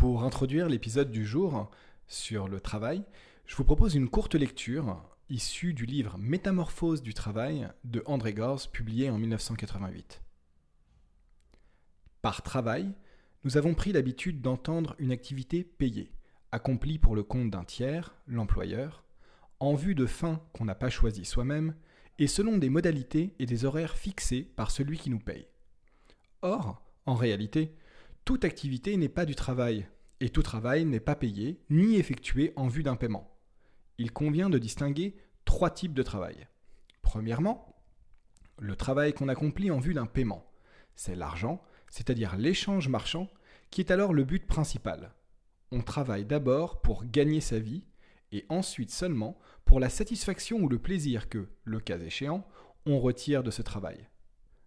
Pour introduire l'épisode du jour sur le travail, je vous propose une courte lecture issue du livre Métamorphose du travail de André Gors, publié en 1988. Par travail, nous avons pris l'habitude d'entendre une activité payée, accomplie pour le compte d'un tiers, l'employeur, en vue de fins qu'on n'a pas choisies soi-même, et selon des modalités et des horaires fixés par celui qui nous paye. Or, en réalité, toute activité n'est pas du travail, et tout travail n'est pas payé ni effectué en vue d'un paiement. Il convient de distinguer trois types de travail. Premièrement, le travail qu'on accomplit en vue d'un paiement. C'est l'argent, c'est-à-dire l'échange marchand, qui est alors le but principal. On travaille d'abord pour gagner sa vie, et ensuite seulement pour la satisfaction ou le plaisir que, le cas échéant, on retire de ce travail.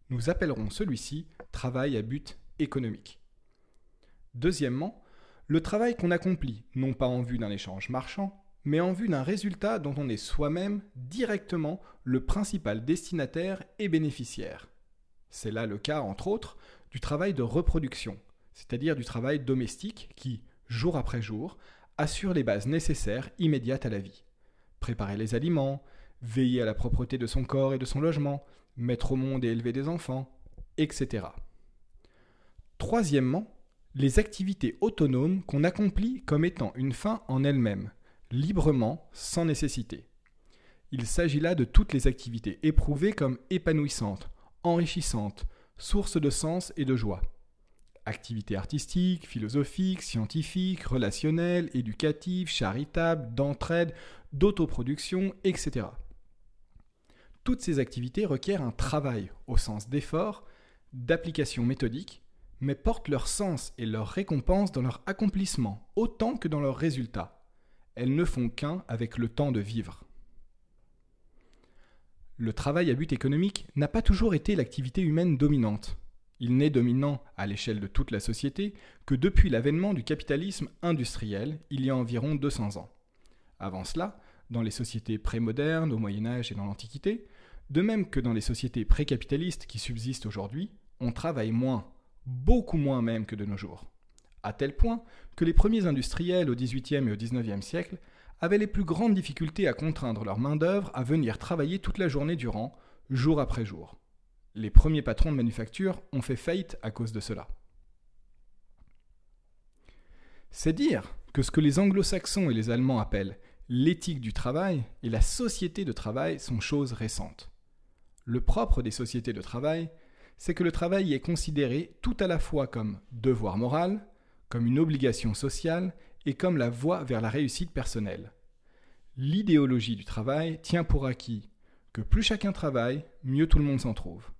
Nous appellerons celui-ci travail à but économique. Deuxièmement, le travail qu'on accomplit, non pas en vue d'un échange marchand, mais en vue d'un résultat dont on est soi-même directement le principal destinataire et bénéficiaire. C'est là le cas, entre autres, du travail de reproduction, c'est-à-dire du travail domestique qui, jour après jour, assure les bases nécessaires immédiates à la vie. Préparer les aliments, veiller à la propreté de son corps et de son logement, mettre au monde et élever des enfants, etc. Troisièmement, les activités autonomes qu'on accomplit comme étant une fin en elles-mêmes, librement, sans nécessité. Il s'agit là de toutes les activités éprouvées comme épanouissantes, enrichissantes, sources de sens et de joie. Activités artistiques, philosophiques, scientifiques, relationnelles, éducatives, charitables, d'entraide, d'autoproduction, etc. Toutes ces activités requièrent un travail au sens d'effort, d'application méthodique, mais portent leur sens et leur récompense dans leur accomplissement autant que dans leurs résultats. Elles ne font qu'un avec le temps de vivre. Le travail à but économique n'a pas toujours été l'activité humaine dominante. Il n'est dominant à l'échelle de toute la société que depuis l'avènement du capitalisme industriel il y a environ 200 ans. Avant cela, dans les sociétés prémodernes, au Moyen Âge et dans l'Antiquité, de même que dans les sociétés précapitalistes qui subsistent aujourd'hui, on travaille moins, beaucoup moins même que de nos jours. À tel point que les premiers industriels au XVIIIe et au XIXe siècle avaient les plus grandes difficultés à contraindre leur main-d'œuvre à venir travailler toute la journée durant, jour après jour. Les premiers patrons de manufacture ont fait faillite à cause de cela. C'est dire que ce que les anglo-saxons et les allemands appellent l'éthique du travail et la société de travail sont choses récentes. Le propre des sociétés de travail, c'est que le travail est considéré tout à la fois comme devoir moral, comme une obligation sociale et comme la voie vers la réussite personnelle. L'idéologie du travail tient pour acquis que plus chacun travaille, mieux tout le monde s'en trouve,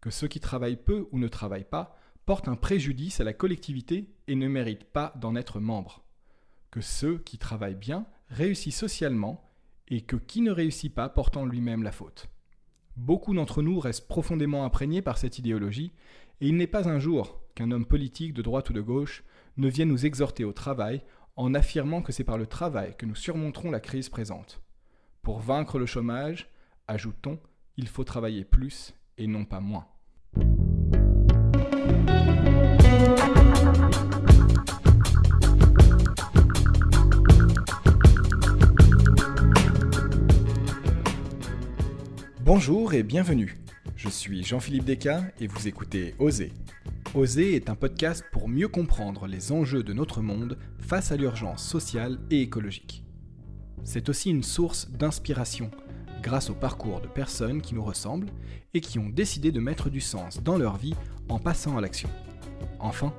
que ceux qui travaillent peu ou ne travaillent pas portent un préjudice à la collectivité et ne méritent pas d'en être membres, que ceux qui travaillent bien réussissent socialement et que qui ne réussit pas porte en lui-même la faute. Beaucoup d'entre nous restent profondément imprégnés par cette idéologie, et il n'est pas un jour qu'un homme politique de droite ou de gauche ne vienne nous exhorter au travail en affirmant que c'est par le travail que nous surmonterons la crise présente. Pour vaincre le chômage, ajoute-t-on, il faut travailler plus et non pas moins. Bonjour et bienvenue. Je suis Jean-Philippe Descas et vous écoutez Oser. Oser est un podcast pour mieux comprendre les enjeux de notre monde face à l'urgence sociale et écologique. C'est aussi une source d'inspiration grâce au parcours de personnes qui nous ressemblent et qui ont décidé de mettre du sens dans leur vie en passant à l'action. Enfin,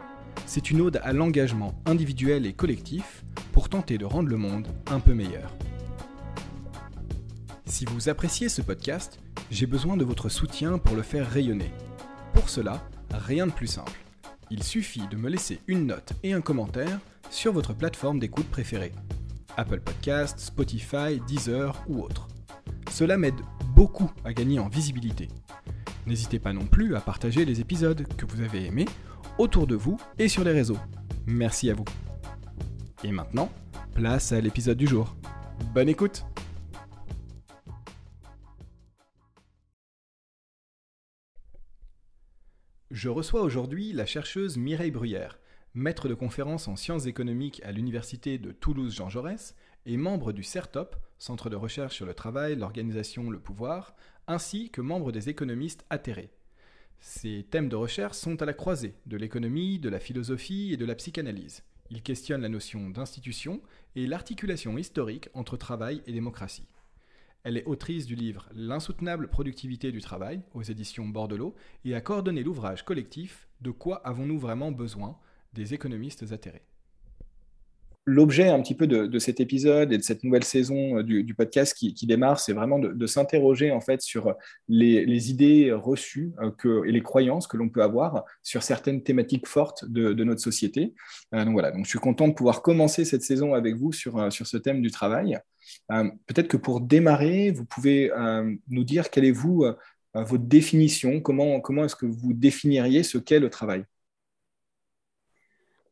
c'est une ode à l'engagement individuel et collectif pour tenter de rendre le monde un peu meilleur. Si vous appréciez ce podcast, j'ai besoin de votre soutien pour le faire rayonner. Pour cela, rien de plus simple. Il suffit de me laisser une note et un commentaire sur votre plateforme d'écoute préférée. Apple Podcast, Spotify, Deezer ou autre. Cela m'aide beaucoup à gagner en visibilité. N'hésitez pas non plus à partager les épisodes que vous avez aimés autour de vous et sur les réseaux. Merci à vous. Et maintenant, place à l'épisode du jour. Bonne écoute Je reçois aujourd'hui la chercheuse Mireille Bruyère, maître de conférences en sciences économiques à l'université de Toulouse-Jean Jaurès et membre du CERTOP, Centre de recherche sur le travail, l'organisation, le pouvoir, ainsi que membre des économistes atterrés. Ces thèmes de recherche sont à la croisée de l'économie, de la philosophie et de la psychanalyse. Il questionne la notion d'institution et l'articulation historique entre travail et démocratie. Elle est autrice du livre L'insoutenable productivité du travail aux éditions Bordelot et a coordonné l'ouvrage collectif De quoi avons-nous vraiment besoin? des économistes atterrés l'objet un petit peu de, cet épisode et de cette nouvelle saison euh, du, podcast qui, démarre, c'est vraiment de, s'interroger en fait sur les, idées reçues euh, et les croyances que l'on peut avoir sur certaines thématiques fortes de, notre société. Euh, voilà, je suis content de pouvoir commencer cette saison avec vous sur, sur ce thème du travail. Peut-être que pour démarrer, vous pouvez nous dire quelle est vous votre définition, comment, comment est-ce que vous définiriez ce qu'est le travail?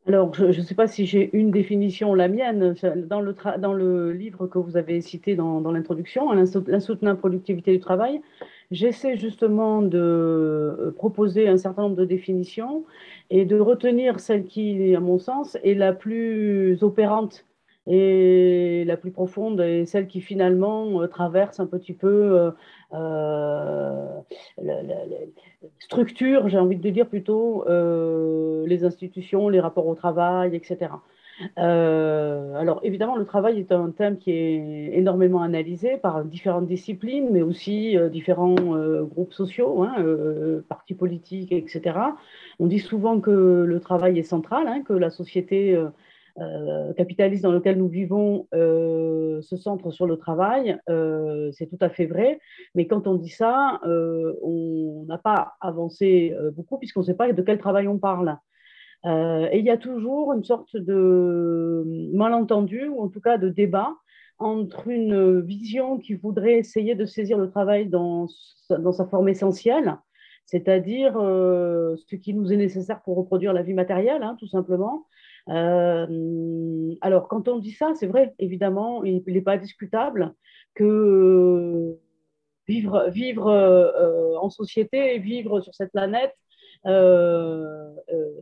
Alors, je ne sais pas si j'ai une définition, la mienne. Dans le, dans le livre que vous avez cité dans, dans l'introduction, L'insoutenable productivité du travail, j'essaie justement de euh, proposer un certain nombre de définitions et de retenir celle qui, à mon sens, est la plus opérante et la plus profonde et celle qui finalement euh, traverse un petit peu euh, euh, la, structure, j'ai envie de dire plutôt, les institutions, les rapports au travail, etc. alors évidemment, le travail est un thème qui est énormément analysé par différentes disciplines, mais aussi différents groupes sociaux, hein, partis politiques, etc. On dit souvent que le travail est central, hein, que la société euh, capitaliste dans lequel nous vivons euh, se centre sur le travail, euh, c'est tout à fait vrai. Mais quand on dit ça, on n'a pas avancé beaucoup puisqu'on ne sait pas de quel travail on parle. et il y a toujours une sorte de malentendu, ou en tout cas de débat, entre une vision qui voudrait essayer de saisir le travail dans, sa forme essentielle, c'est-à-dire ce qui nous est nécessaire pour reproduire la vie matérielle, hein, tout simplement, euh, alors, quand on dit ça, c'est vrai, évidemment, il n'est pas discutable que vivre, vivre euh, en société vivre sur cette planète euh,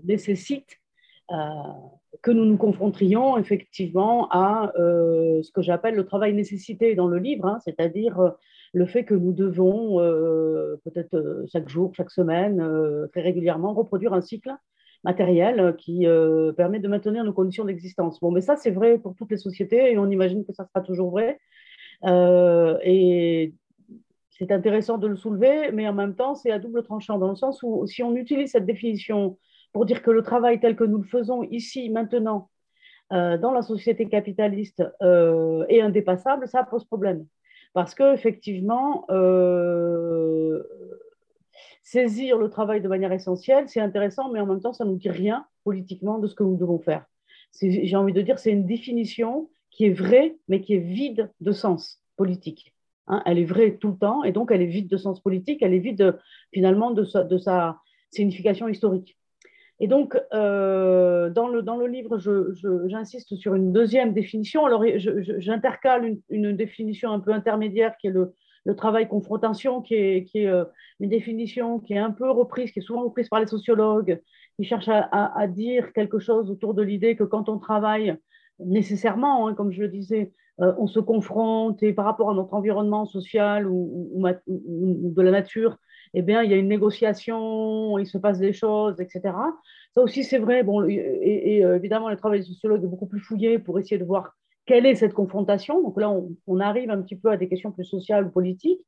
nécessite que nous nous confrontrions effectivement à ce que j'appelle le travail nécessité dans le livre, hein, c'est-à-dire le fait que nous devons peut-être chaque jour, chaque semaine, très régulièrement reproduire un cycle matériel euh, qui euh, permet de maintenir nos conditions d'existence. Bon, mais ça, c'est vrai pour toutes les sociétés et on imagine que ça sera toujours vrai. Euh, et c'est intéressant de le soulever, mais en même temps, c'est à double tranchant, dans le sens où si on utilise cette définition pour dire que le travail tel que nous le faisons ici, maintenant, dans la société capitaliste, est indépassable, ça pose problème. Parce qu'effectivement, saisir le travail de manière essentielle, c'est intéressant, mais en même temps, ça ne nous dit rien politiquement de ce que nous devons faire. J'ai envie de dire, c'est une définition qui est vraie, mais qui est vide de sens politique. Hein. elle est vraie tout le temps, et donc elle est vide de sens politique, elle est vide finalement de sa, de sa, signification historique. Et donc, euh, dans, le, dans le livre, j'insiste sur une deuxième définition. Alors, j'intercale une, une, définition un peu intermédiaire qui est le, le travail confrontation, qui est, qui est euh, une définition qui est un peu reprise, qui est souvent reprise par les sociologues, qui cherchent à, dire quelque chose autour de l'idée que quand on travaille, nécessairement, hein, comme je le disais, euh, on se confronte et par rapport à notre environnement social ou, de la nature, eh bien, il y a une négociation, il se passe des choses, etc. Ça aussi, c'est vrai. Bon, et, euh, évidemment, le travail des sociologues est beaucoup plus fouillé pour essayer de voir quelle est cette confrontation Donc là, on, arrive un petit peu à des questions plus sociales ou politiques.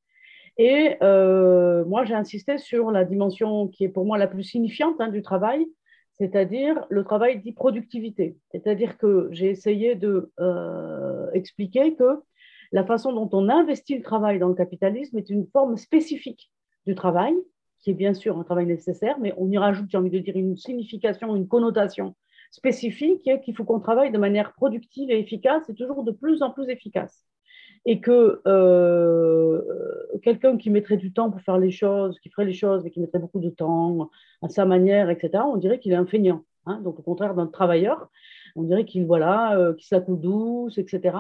Et euh, moi, j'ai insisté sur la dimension qui est pour moi la plus signifiante hein, du travail, c'est-à-dire le travail dit productivité. C'est-à-dire que j'ai essayé de euh, que la façon dont on investit le travail dans le capitalisme est une forme spécifique du travail, qui est bien sûr un travail nécessaire, mais on y rajoute, j'ai envie de dire, une signification, une connotation spécifique qu'il faut qu'on travaille de manière productive et efficace et toujours de plus en plus efficace. Et que euh, quelqu'un qui mettrait du temps pour faire les choses, qui ferait les choses, mais qui mettrait beaucoup de temps à sa manière, etc., on dirait qu'il est un feignant. Hein. donc, au contraire d'un travailleur, on dirait qu'il voilà, euh, se la douce, etc.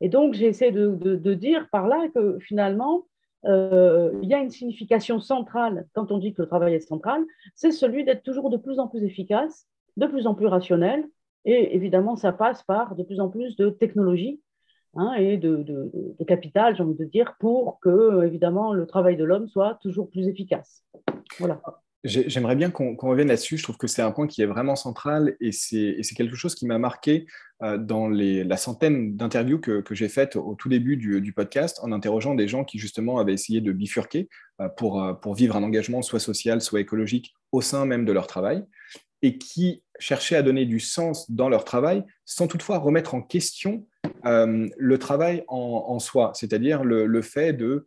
Et donc, j'ai essayé de, de, dire par là que finalement, euh, il y a une signification centrale quand on dit que le travail est central, c'est celui d'être toujours de plus en plus efficace de plus en plus rationnel. Et évidemment, ça passe par de plus en plus de technologie hein, et de, capital, j'ai envie de dire, pour que, évidemment, le travail de l'homme soit toujours plus efficace. Voilà. J'aimerais bien qu'on revienne là-dessus. Je trouve que c'est un point qui est vraiment central et c'est quelque chose qui m'a marqué euh, dans la centaine d'interviews que, j'ai faites au tout début du, podcast en interrogeant des gens qui justement avaient essayé de bifurquer euh, euh, pour vivre un engagement soit social, soit écologique au sein même de leur travail et qui cherchaient à donner du sens dans leur travail sans toutefois remettre en question le travail en, soi, c'est-à-dire le, fait de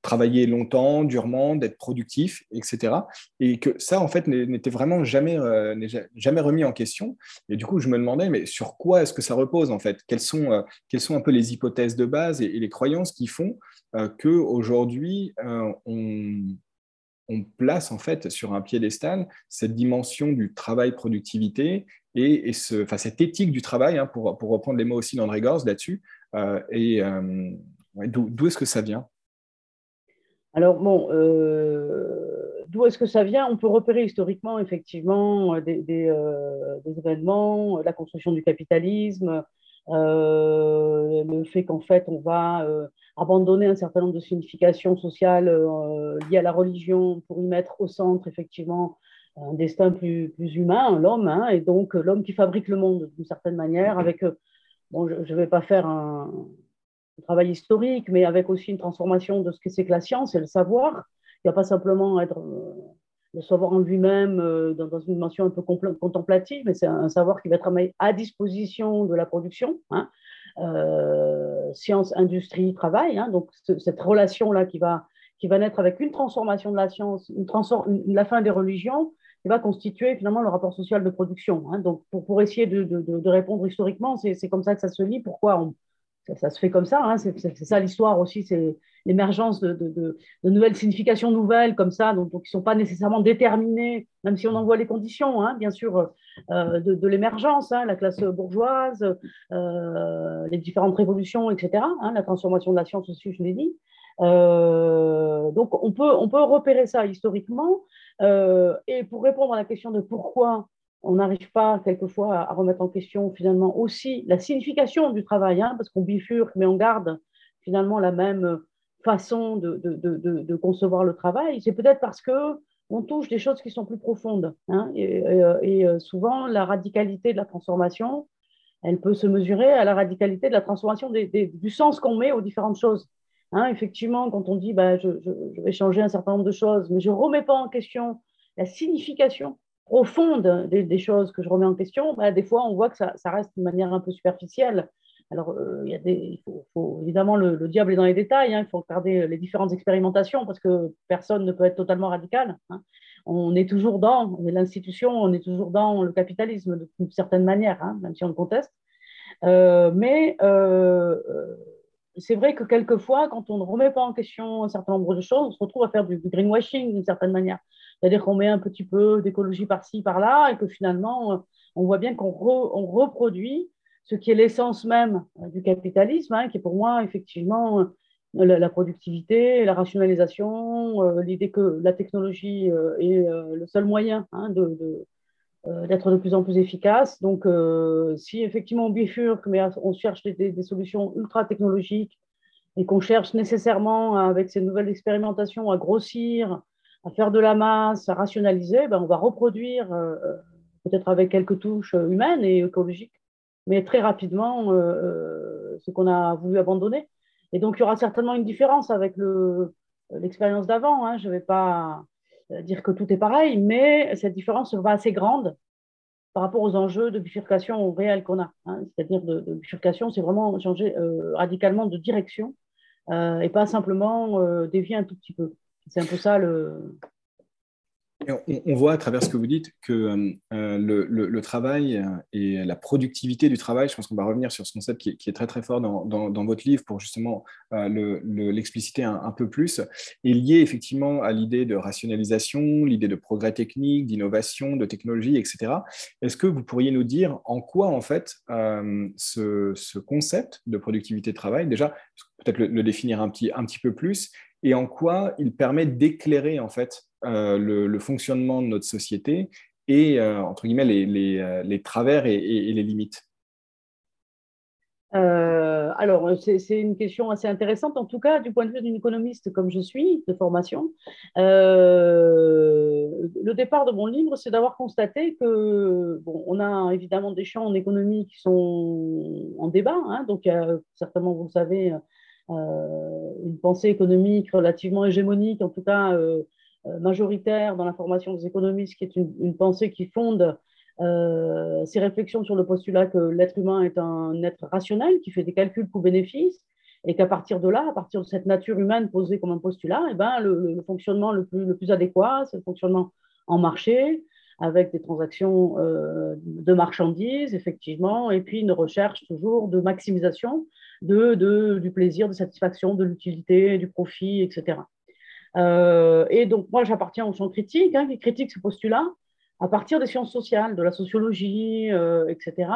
travailler longtemps, durement, d'être productif, etc. Et que ça, en fait, n'était vraiment jamais, euh, jamais remis en question. Et du coup, je me demandais, mais sur quoi est-ce que ça repose, en fait? Quelles sont, euh, quelles sont un peu les hypothèses de base et, les croyances qui font euh, qu'aujourd'hui, on, on place, en fait, sur un piédestal cette dimension du travail-productivité et, ce, cette éthique du travail, hein, pour, pour, reprendre les mots aussi d'André Gors là-dessus. et d'où est-ce que ça vient? Alors, bon, euh, d'où est-ce que ça vient? On peut repérer historiquement, effectivement, euh, euh, des, événements, la construction du capitalisme, le fait qu'en fait, on va abandonner un certain nombre de significations sociales liées à la religion pour y mettre au centre, effectivement, un destin plus, humain, l'homme, hein, et donc l'homme qui fabrique le monde d'une certaine manière, avec, bon, je ne vais pas faire un, travail historique, mais avec aussi une transformation de ce que c'est que la science et le savoir. Il ne va pas simplement être euh, le savoir en lui-même euh, dans, une dimension un peu contemplative, mais c'est un, savoir qui va être à disposition de la production. Hein. Euh, science, industrie, travail. Hein. donc cette relation-là qui va, qui va naître avec une transformation de la science, une la fin des religions, qui va constituer finalement le rapport social de production. Hein. donc pour, essayer de, de, de répondre historiquement, c'est comme ça que ça se lit. Pourquoi on, ça, se fait comme ça, hein, c'est ça l'histoire aussi, c'est l'émergence de, nouvelles significations nouvelles comme ça, donc, qui ne sont pas nécessairement déterminées, même si on en voit les conditions, hein, bien sûr, euh, de, l'émergence, hein, la classe bourgeoise, euh, les différentes révolutions, etc., la transformation de la science aussi, je l'ai dit. Euh, donc on peut, on peut repérer ça historiquement. et pour répondre à la question de pourquoi on n'arrive pas quelquefois à, remettre en question finalement aussi la signification du travail, hein, parce qu'on bifurque, mais on garde finalement la même façon de, concevoir le travail. C'est peut-être parce que on touche des choses qui sont plus profondes. Hein, et, euh, souvent, la radicalité de la transformation, elle peut se mesurer à la radicalité de la transformation du sens qu'on met aux différentes choses. Hein, effectivement, quand on dit bah, je, je, vais changer un certain nombre de choses, mais je ne remets pas en question la signification profonde des, choses que je remets en question, bah, des fois, on voit que ça, reste d'une manière un peu superficielle. Alors, euh, il, y a des, faut, évidemment, le, diable est dans les détails, hein, il faut regarder les différentes expérimentations parce que personne ne peut être totalement radical. Hein. On est toujours dans, l'institution, on est toujours dans le capitalisme d'une certaine manière, hein, même si on le conteste. Euh, mais euh, c'est vrai que quelquefois, quand on ne remet pas en question un certain nombre de choses, on se retrouve à faire du greenwashing d'une certaine manière. C'est-à-dire qu'on met un petit peu d'écologie par-ci, par-là, et que finalement, euh, on voit bien qu'on reproduit ce qui est l'essence même euh, du capitalisme, hein, qui est pour moi effectivement euh, la, productivité, la rationalisation, l'idée que la technologie est le seul moyen hein, d'être de, plus en plus efficace. Donc, si effectivement on bifurque, mais on cherche des solutions ultra technologiques et qu'on cherche nécessairement, avec ces nouvelles expérimentations, à grossir à faire de la masse, à rationaliser, ben on va reproduire, euh, euh, peut-être avec quelques touches humaines et écologiques, mais très rapidement euh, ce qu'on a voulu abandonner. Et donc, il y aura certainement une différence avec l'expérience d'avant. Hein. Je ne vais pas dire que tout est pareil, mais cette différence sera assez grande par rapport aux enjeux de bifurcation réels qu'on a. Hein. C'est-à-dire de, bifurcation, c'est vraiment changer radicalement de direction et pas simplement dévier un tout petit peu. C'est un peu ça le. On, voit à travers ce que vous dites que euh, le, travail et la productivité du travail, je pense qu'on va revenir sur ce concept qui est, très très fort dans, votre livre pour justement euh, l'expliciter un, peu plus, est lié effectivement à l'idée de rationalisation, l'idée de progrès technique, d'innovation, de technologie, etc. Est-ce que vous pourriez nous dire en quoi en fait euh, ce, concept de productivité de travail, déjà peut-être le, définir un petit, un petit peu plus, et en quoi il permet d'éclairer en fait euh, le, fonctionnement de notre société et, entre guillemets, les, travers et les limites euh, alors, c'est une question assez intéressante, en tout cas, du point de vue d'une économiste comme je suis, de formation. Euh, le départ de mon livre, c'est d'avoir constaté que, bon, on a évidemment des champs en économie qui sont en débat, hein, donc certainement, vous savez, euh, une pensée économique relativement hégémonique, en tout cas majoritaire dans la formation des économistes, qui est une, pensée qui fonde euh, ces réflexions sur le postulat que l'être humain est un être rationnel qui fait des calculs coûts-bénéfices et qu'à partir de là, à partir de cette nature humaine posée comme un postulat, eh ben, le, fonctionnement le plus, le plus adéquat, c'est le fonctionnement en marché, avec des transactions euh, de marchandises, effectivement, et puis une recherche toujours de maximisation de, de du plaisir, de satisfaction, de l'utilité, du profit, etc. Euh, et donc, moi, j'appartiens au champ critique, hein, qui critique ce postulat, à partir des sciences sociales, de la sociologie, euh, etc.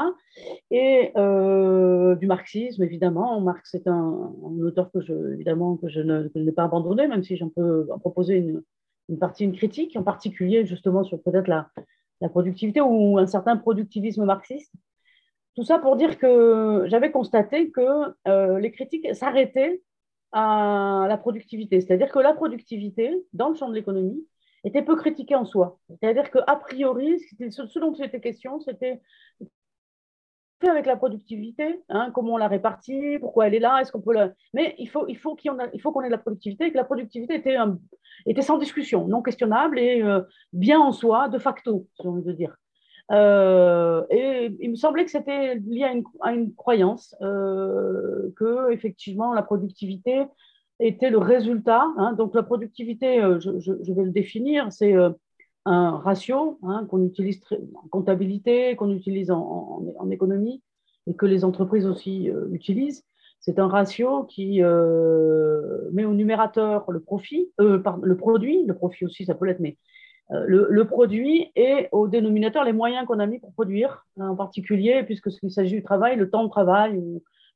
Et euh, du marxisme, évidemment. Marx est un, auteur que je, évidemment, que je n'ai pas abandonné, même si j'en peux proposer une, une, partie, une critique, en particulier justement sur peut-être la, productivité ou un certain productivisme marxiste. Tout ça pour dire que j'avais constaté que euh, les critiques s'arrêtaient à la productivité. C'est-à-dire que la productivité, dans le champ de l'économie, était peu critiqué en soi. C'est-à-dire qu'a priori, ce dont c'était question, c'était avec la productivité, hein, comment on la répartit, pourquoi elle est là, est-ce qu'on peut la... Mais il faut, il qu'on ait de la productivité et que la productivité était, était sans discussion, non questionnable et euh, bien en soi, de facto, si on veut dire. Euh, et il me semblait que c'était lié à une, croyance euh, que effectivement la productivité était le résultat. Hein. donc la productivité, euh, je, vais le définir, c'est euh, un ratio hein, qu'on utilise en comptabilité, qu'on utilise en, économie et que les entreprises aussi utilisent. C'est un ratio qui met au numérateur le profit, le produit, le profit aussi ça peut l'être, mais le, produit et au dénominateur les moyens qu'on a mis pour produire, hein, en particulier, puisque qu'il s'agit du travail, le temps de travail,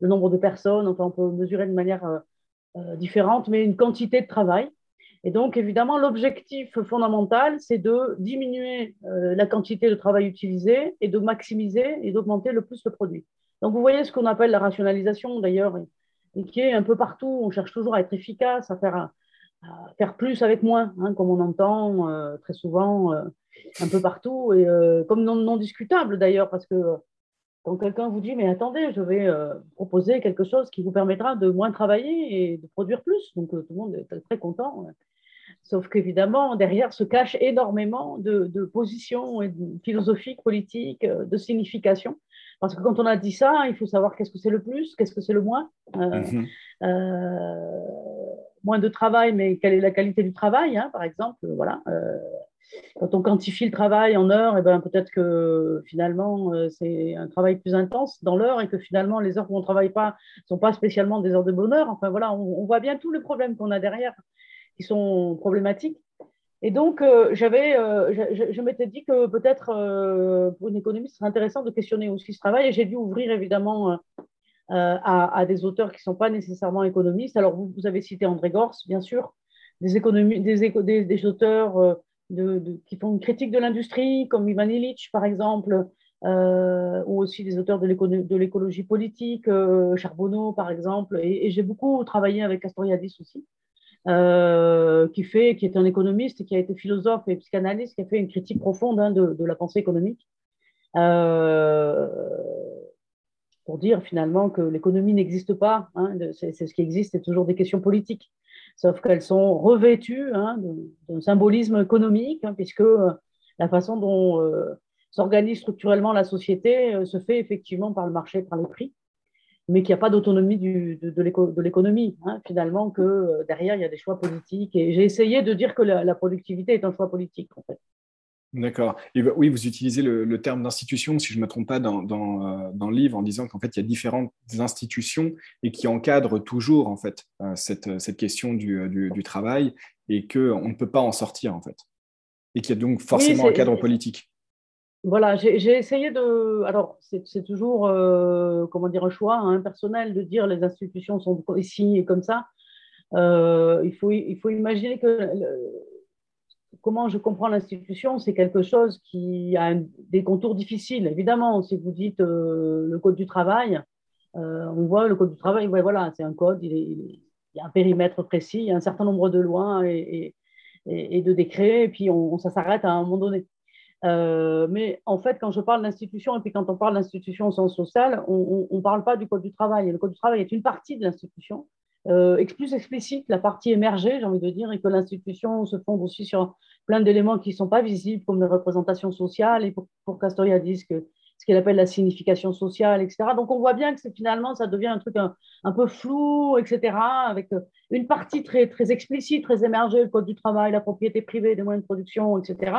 le nombre de personnes, enfin on peut mesurer de manière euh, différentes, mais une quantité de travail. Et donc, évidemment, l'objectif fondamental, c'est de diminuer euh, la quantité de travail utilisé et de maximiser et d'augmenter le plus le produit. Donc, vous voyez ce qu'on appelle la rationalisation, d'ailleurs, et, qui est un peu partout. On cherche toujours à être efficace, à faire, faire plus avec moins, hein, comme on entend euh, très souvent un peu partout, et comme non, non discutable d'ailleurs, parce que quand quelqu'un vous dit, mais attendez, je vais euh, proposer quelque chose qui vous permettra de moins travailler et de produire plus. Donc euh, tout le monde est très content. Sauf qu'évidemment, derrière se cache énormément de, positions philosophiques, politiques, euh, de signification. Parce que quand on a dit ça, il faut savoir qu'est-ce que c'est le plus, qu'est-ce que c'est le moins. Mhm. Moins de travail, mais quelle est la qualité du travail, hein, par exemple. Voilà quand on quantifie le travail en heures, et eh ben, peut-être que finalement, euh, c'est un travail plus intense dans l'heure et que finalement, les heures où on ne travaille pas ne sont pas spécialement des heures de bonheur. Enfin voilà, on, voit bien tous les problèmes qu'on a derrière qui sont problématiques. Et donc, euh, j'avais, euh, je, m'étais dit que peut-être pour une économiste, ce serait intéressant de questionner aussi ce travail. Et j'ai dû ouvrir évidemment à, des auteurs qui ne sont pas nécessairement économistes. Alors, vous, avez cité André Gors, bien sûr, des, des, auteurs qui font une critique de l'industrie, comme Ivan Illich, par exemple, euh, ou aussi des auteurs de l'écologie politique, euh, Charbonneau, par exemple. Et, j'ai beaucoup travaillé avec Castoriadis aussi, euh, qui, fait, qui est un économiste, qui a été philosophe et psychanalyste, qui a fait une critique profonde hein, de, la pensée économique. Pour dire finalement que l'économie n'existe pas, hein, c'est ce qui existe, c'est toujours des questions politiques sauf qu'elles sont revêtues hein, d'un symbolisme économique, hein, puisque euh, la façon dont euh, s'organise structurellement la société euh, se fait effectivement par le marché, par les prix, mais qu'il n'y a pas d'autonomie de, l'économie, finalement, que derrière, il y a des choix politiques. Et j'ai essayé de dire que la, la productivité est un choix politique, en fait. D'accord. Oui, vous utilisez le, terme d'institution, si je ne me trompe pas, dans, dans, euh, le livre, en disant qu'en fait, il y a différentes institutions et qui encadrent toujours en fait euh, cette, cette question du, euh, du, du travail et qu'on ne peut pas en sortir en fait. Et qu'il y a donc forcément un cadre politique. Voilà, j'ai essayé de. Alors, c'est toujours, comment dire, un choix hein, personnel de dire les institutions sont ici et comme ça. il, faut, il faut imaginer que comment je comprends l'institution, c'est quelque chose qui a des contours difficiles. Évidemment, si vous dites le code du travail, on voit le code du travail, voilà, c'est un code, il, y a un périmètre précis, il y a un certain nombre de lois et, de décrets, et puis on, ça s'arrête à un moment donné. Euh, mais en fait, quand je parle d'institution, et puis quand on parle d'institution au sens social, on ne parle pas du Code du travail. le Code du travail est une partie de l'institution, euh, plus explicite, la partie émergée, j'ai envie de dire, et que l'institution se fonde aussi sur plein d'éléments qui ne sont pas visibles, comme les représentations sociales, et pour, pour Castoriadis, ce qu'il appelle la signification sociale, etc. Donc on voit bien que finalement, ça devient un truc un, peu flou, etc., avec euh, une partie très, très explicite, très émergée, le code du travail, la propriété privée des moyens de production, etc.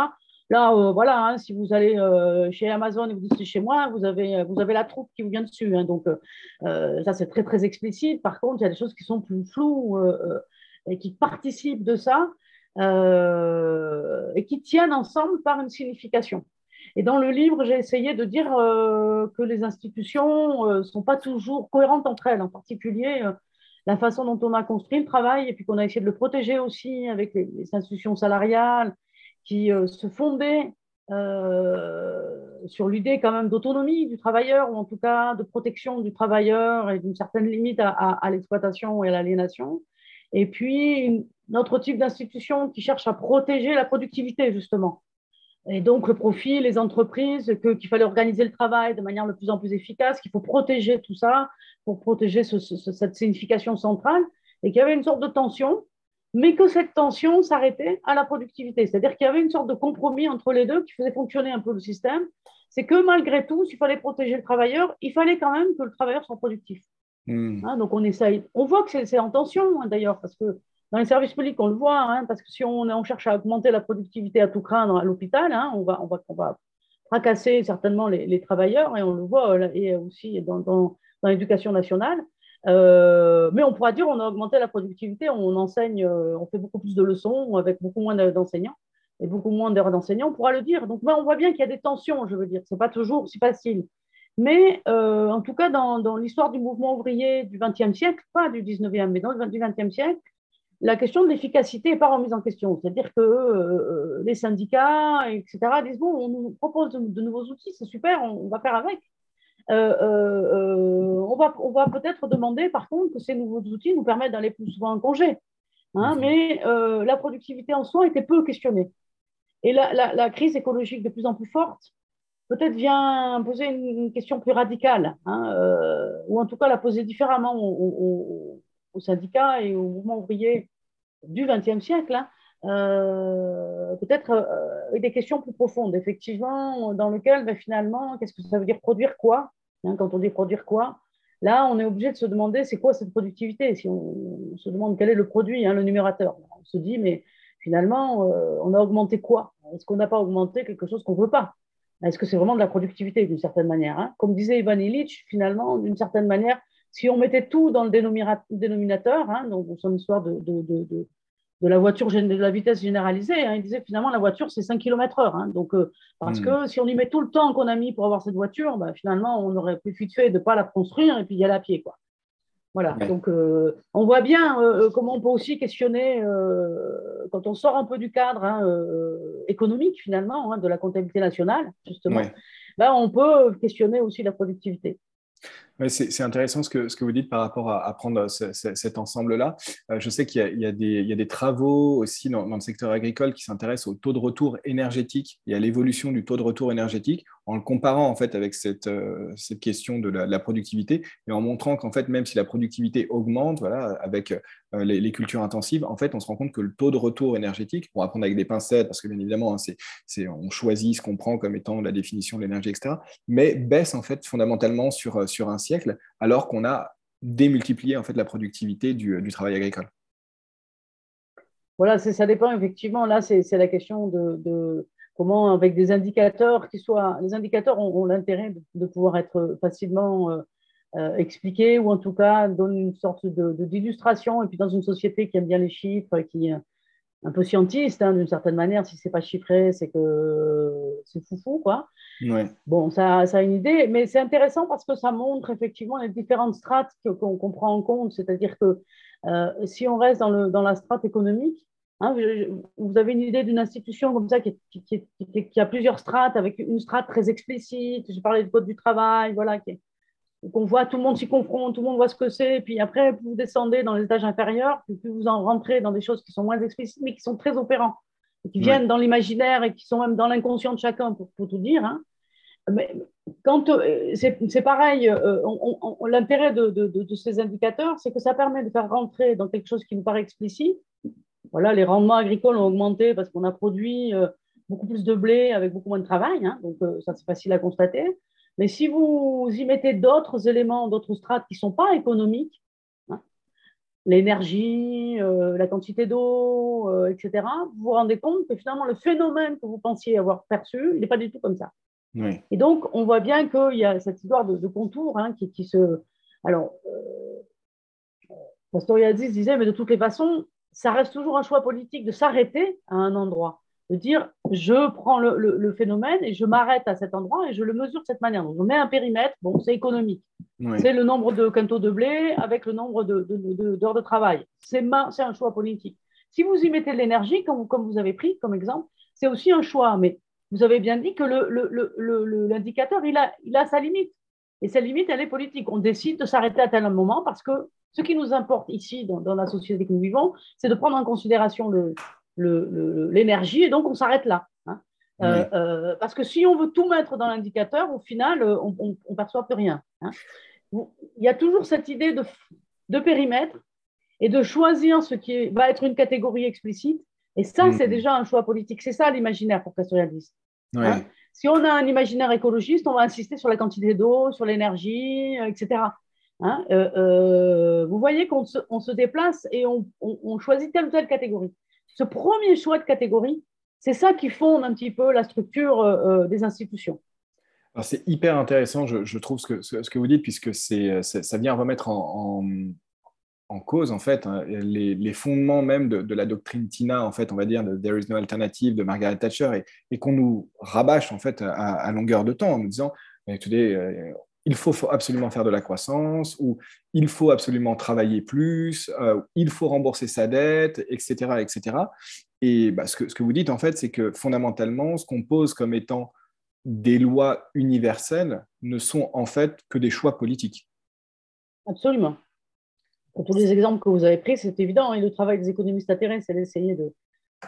Là, euh, voilà, hein, si vous allez euh, chez Amazon et vous dites chez moi, vous avez, vous avez la troupe qui vous vient dessus. Hein. donc, ça, c'est très, très explicite. Par contre, il y a des choses qui sont plus floues et qui participent de ça et qui tiennent ensemble par une signification. Et dans le livre, j'ai essayé de dire euh, que les institutions ne euh, sont pas toujours cohérentes entre elles, en particulier euh, la façon dont on a construit le travail et puis qu'on a essayé de le protéger aussi avec les, institutions salariales qui se fondaient sur l'idée quand même d'autonomie du travailleur ou en tout cas de protection du travailleur et d'une certaine limite à l'exploitation et à l'aliénation. Et puis, notre type d'institution qui cherche à protéger la productivité, justement. Et donc, le profit, les entreprises, qu'il fallait organiser le travail de manière de plus en plus efficace, qu'il faut protéger tout ça pour protéger cette signification centrale, et qu'il y avait une sorte de tension, mais que cette tension s'arrêtait à la productivité. C'est-à-dire qu'il y avait une sorte de compromis entre les deux qui faisait fonctionner un peu le système. C'est que malgré tout, s'il fallait protéger le travailleur, il fallait quand même que le travailleur soit productif. Hmm. Hein, donc on essaye. On voit que c'est en tension hein, d'ailleurs, parce que dans les services publics, on le voit, hein, parce que si on, cherche à augmenter la productivité à tout craindre à l'hôpital, on, va, fracasser certainement les, travailleurs, et on le voit et aussi dans, l'éducation nationale. Euh, mais on pourra dire on a augmenté la productivité, on enseigne, euh, on fait beaucoup plus de leçons avec beaucoup moins d'enseignants et beaucoup moins d'heures d'enseignants, on pourra le dire. Donc on voit bien qu'il y a des tensions, je veux dire, c'est pas toujours si facile. Mais en tout cas, dans, dans l'histoire du mouvement ouvrier du XXe siècle, pas du XIXe, mais dans le XXe siècle, la question de l'efficacité n'est pas remise en question. C'est-à-dire que euh, les syndicats, etc., disent bon, on nous propose de, nouveaux outils, c'est super, on, va faire avec. Euh, euh, on va, on va peut-être demander, par contre, que ces nouveaux outils nous permettent d'aller plus souvent en congé. Hein, mais la productivité en soi était peu questionnée. Et la, crise écologique de plus en plus forte, peut-être vient poser une, question plus radicale, hein, ou en tout cas la poser différemment aux, syndicats et au mouvement ouvrier du XXe siècle, hein, euh, peut-être euh, avec des questions plus profondes, effectivement, dans lesquelles ben, finalement, qu'est-ce que ça veut dire produire quoi hein, Quand on dit produire quoi, là, on est obligé de se demander c'est quoi cette productivité Si on, se demande quel est le produit, le numérateur, on se dit mais finalement, euh, on a augmenté quoi? Est-ce qu'on n'a pas augmenté quelque chose qu'on ne veut pas? Est-ce que c'est vraiment de la productivité d'une certaine manière Comme disait Ivan Illich, finalement, d'une certaine manière, si on mettait tout dans le dénominateur, hein, donc son histoire de, de, de, de, la voiture, de la vitesse généralisée, hein, il disait finalement la voiture c'est 5 km/h. Hein, donc, euh, parce hmm. que si on y met tout le temps qu'on a mis pour avoir cette voiture, bah, finalement on aurait plus vite fait de ne pas la construire et puis y aller à pied. Quoi. Voilà, donc euh, on voit bien euh, comment on peut aussi questionner, quand on sort un peu du cadre hein, économique finalement, de la comptabilité nationale, justement, bah, on peut questionner aussi la productivité c'est intéressant ce que, vous dites par rapport à, prendre cet ensemble-là. Euh, je sais qu'il y, a des travaux aussi dans, le secteur agricole qui s'intéressent au taux de retour énergétique et à l'évolution du taux de retour énergétique en le comparant en fait avec cette, euh, question de la, productivité et en montrant qu'en fait même si la productivité augmente, voilà, avec euh, les, cultures intensives, en fait on se rend compte que le taux de retour énergétique, on va prendre avec des pincettes parce que bien évidemment hein, on choisit ce qu'on prend comme étant la définition de l'énergie, etc., mais baisse en fait fondamentalement sur, sur un siècle, alors qu'on a démultiplié en fait la productivité du, travail agricole. Voilà, ça dépend effectivement. Là, c'est la question de, comment, avec des indicateurs qui soient. Les indicateurs ont, l'intérêt de, pouvoir être facilement euh, euh, expliqués ou en tout cas donner une sorte d'illustration. et puis, dans une société qui aime bien les chiffres, qui un peu scientiste, hein, d'une certaine manière, si c'est pas chiffré, c'est que c'est foufou, quoi. Bon, ça, ça, a une idée, mais c'est intéressant parce que ça montre effectivement les différentes strates qu'on prend en compte. C'est-à-dire que euh, si on reste dans, le, dans la strate économique, Hein, vous avez une idée d'une institution comme ça qui, qui, a plusieurs strates, avec une strate très explicite. J'ai parlé du code du travail, voilà, qu'on voit, tout le monde s'y confronte, tout le monde voit ce que c'est. Puis après, vous descendez dans les étages inférieurs, puis vous en rentrez dans des choses qui sont moins explicites, mais qui sont très opérants, qui viennent dans l'imaginaire et qui sont même dans l'inconscient de chacun, pour, tout dire. Hein. Mais quand euh, c'est pareil, euh, l'intérêt de, de, ces indicateurs, c'est que ça permet de faire rentrer dans quelque chose qui nous paraît explicite voilà, les rendements agricoles ont augmenté parce qu'on a produit euh, beaucoup plus de blé avec beaucoup moins de travail. Hein, donc, ça, c'est facile à constater. Mais si vous y mettez d'autres éléments, d'autres strates qui ne sont pas économiques, hein, l'énergie, euh, la quantité d'eau, etc., vous vous rendez compte que finalement, le phénomène que vous pensiez avoir perçu, il n'est pas du tout comme ça. Et donc, on voit bien qu'il y a cette histoire de, contour hein, qui, qui, se. Alors, Pastoriadis disait, mais de toutes les façons, ça reste toujours un choix politique de s'arrêter à un endroit, de dire je prends le, phénomène et je m'arrête à cet endroit et je le mesure de cette manière. Donc, je mets un périmètre, bon, c'est économique. C'est le nombre de quintaux de blé avec le nombre d'heures de, de, de, travail. C'est un choix politique. Si vous y mettez de l'énergie, comme, comme, vous avez pris comme exemple, c'est aussi un choix. Mais vous avez bien dit que l'indicateur, il a, il a sa limite. Et sa limite, elle est politique. On décide de s'arrêter à tel moment parce que ce qui nous importe ici, dans, la société que nous vivons, c'est de prendre en considération l'énergie et donc on s'arrête là. Hein. Euh, euh, parce que si on veut tout mettre dans l'indicateur, au final, euh, on ne perçoit plus rien. Hein. Il y a toujours cette idée de, de, périmètre et de choisir ce qui va être une catégorie explicite. Et ça, c'est mm. déjà un choix politique. C'est ça l'imaginaire pour Castoriadis. Hein. Si on a un imaginaire écologiste, on va insister sur la quantité d'eau, sur l'énergie, etc. Hein, euh, euh, vous voyez qu'on se, déplace et on, choisit telle ou telle catégorie. Ce premier choix de catégorie, c'est ça qui fonde un petit peu la structure euh, des institutions. C'est hyper intéressant, je, trouve, ce que, vous dites, puisque ça vient remettre en, cause, en fait, hein, les, fondements même de, la doctrine TINA, en fait, on va dire, de There is no alternative de Margaret Thatcher, et, qu'on nous rabâche, en fait, à, longueur de temps en nous disant, écoutez, il faut absolument faire de la croissance, ou il faut absolument travailler plus, euh, il faut rembourser sa dette, etc. etc. Et bah, ce, que, vous dites, en fait, c'est que fondamentalement, ce qu'on pose comme étant des lois universelles ne sont en fait que des choix politiques. Absolument. Pour tous les exemples que vous avez pris, c'est évident. Et le travail des économistes atterrés, c'est d'essayer de,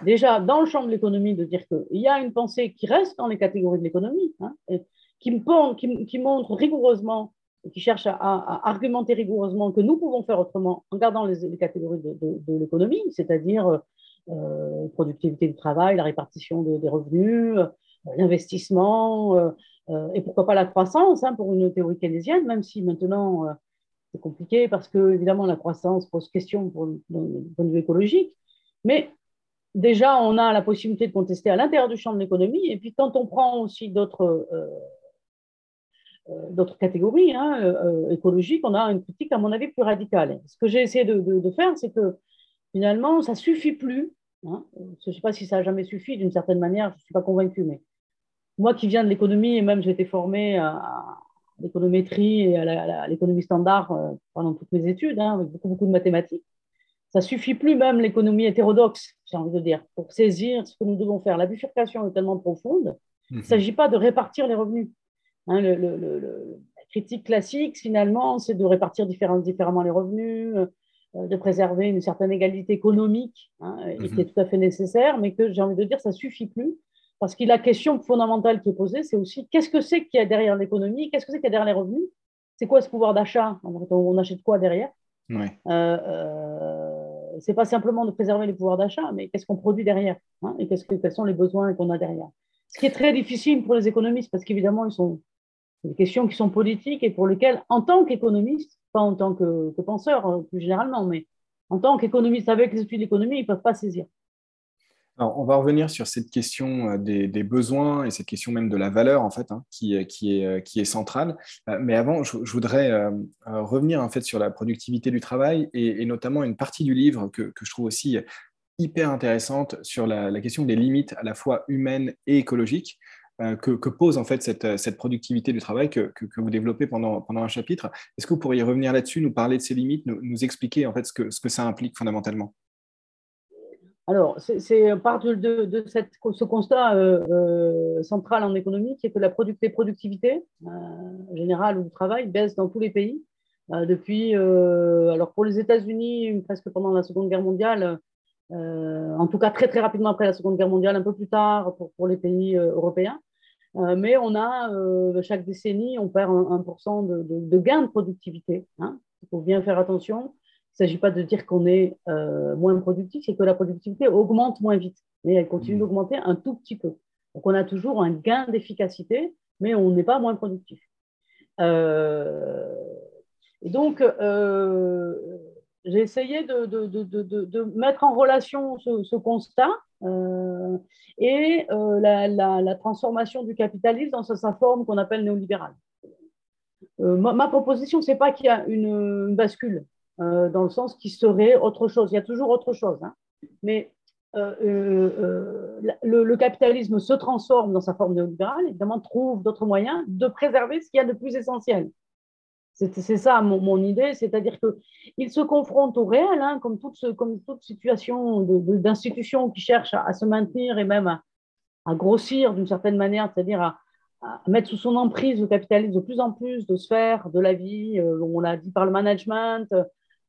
déjà, dans le champ de l'économie, de dire qu'il y a une pensée qui reste dans les catégories de l'économie. Hein, qui, qui, montre rigoureusement, qui cherche à, argumenter rigoureusement que nous pouvons faire autrement en gardant les, catégories de, l'économie, c'est-à-dire euh, productivité du travail, la répartition des revenus, euh, l'investissement, euh, euh, et pourquoi pas la croissance hein, pour une théorie keynésienne, même si maintenant c'est compliqué parce que évidemment la croissance pose question pour le point de vue écologique. Mais déjà, on a la possibilité de contester à l'intérieur du champ de l'économie. Et puis, quand on prend aussi d'autres euh, d'autres catégories hein, euh, euh, écologiques, on a une critique, à mon avis, plus radicale. Ce que j'ai essayé de, faire, c'est que finalement, ça ne suffit plus. Hein. Je ne sais pas si ça a jamais suffi, d'une certaine manière, je ne suis pas convaincue, mais moi qui viens de l'économie, et même j'ai été formée à, l'économétrie et à l'économie standard pendant toutes mes études, hein, avec beaucoup, beaucoup de mathématiques, ça suffit plus même l'économie hétérodoxe, j'ai envie de dire, pour saisir ce que nous devons faire. La bifurcation est tellement profonde, il ne mmh s'agit pas de répartir les revenus. Hein, le, la critique classique, finalement, c'est de répartir différemment les revenus, euh, de préserver une certaine égalité économique, hein, qui est mhm. tout à fait nécessaire, mais que j'ai envie de dire, ça suffit plus. Parce que la question fondamentale qui est posée, c'est aussi qu'est-ce que c'est qu'il y a derrière l'économie, qu'est-ce que c'est qu'il y a derrière les revenus, c'est quoi ce pouvoir d'achat, on achète quoi derrière? Ouais. euh, euh, C'est pas simplement de préserver les pouvoirs d'achat, mais qu'est-ce qu'on produit derrière, hein, et que, quels sont les besoins qu'on a derrière? Ce qui est très difficile pour les économistes, parce qu'évidemment, ils sont des questions qui sont politiques et pour lesquelles, en tant qu'économiste, pas en tant que, penseur hein, plus généralement, mais en tant qu'économiste avec les études d'économie, ils ne peuvent pas saisir. Alors, on va revenir sur cette question euh, des, besoins et cette question même de la valeur, en fait, hein, qui, qui, est, centrale. Euh, mais avant, je, voudrais euh, revenir en fait sur la productivité du travail et, notamment une partie du livre que, je trouve aussi hyper intéressante sur la, question des limites à la fois humaines et écologiques. Euh, que, pose en fait cette, productivité du travail que, vous développez pendant, un chapitre. Est-ce que vous pourriez revenir là-dessus, nous parler de ses limites, nous, expliquer en fait ce que, ça implique fondamentalement? Alors, c'est part de, ce constat euh, euh, central en économie qui est que la les euh, générales ou du travail baissent dans tous les pays. depuis, alors pour les États-Unis, presque pendant la Seconde Guerre mondiale, en tout cas très très rapidement après la Seconde Guerre mondiale, un peu plus tard pour les pays européens. Mais on a, chaque décennie, on perd 1%, de, de, gain de productivité. Hein. Il faut bien faire attention. Il ne s'agit pas de dire qu'on est euh, moins productif, c'est que la productivité augmente moins vite, mais elle continue mmh. d'augmenter un tout petit peu. Donc on a toujours un gain d'efficacité, mais on n'est pas moins productif. Euh, et donc, euh, j'ai essayé de, mettre en relation ce, constat et la, la, transformation du capitalisme dans sa, forme qu'on appelle néolibérale. Ma, ma, proposition, ce n'est pas qu'il y a une, bascule euh, dans le sens qui serait autre chose. Il y a toujours autre chose. Hein. Mais euh, euh, le, capitalisme se transforme dans sa forme néolibérale, évidemment, trouve d'autres moyens de préserver ce qu'il y a de plus essentiel. C'est ça mon, idée, c'est-à-dire qu'il se confronte au réel, hein, comme, toute, situation d'institution qui cherche à, se maintenir et même à, grossir d'une certaine manière, c'est-à-dire à, mettre sous son emprise le capitalisme de plus en plus de sphères de la vie, on l'a dit par le management,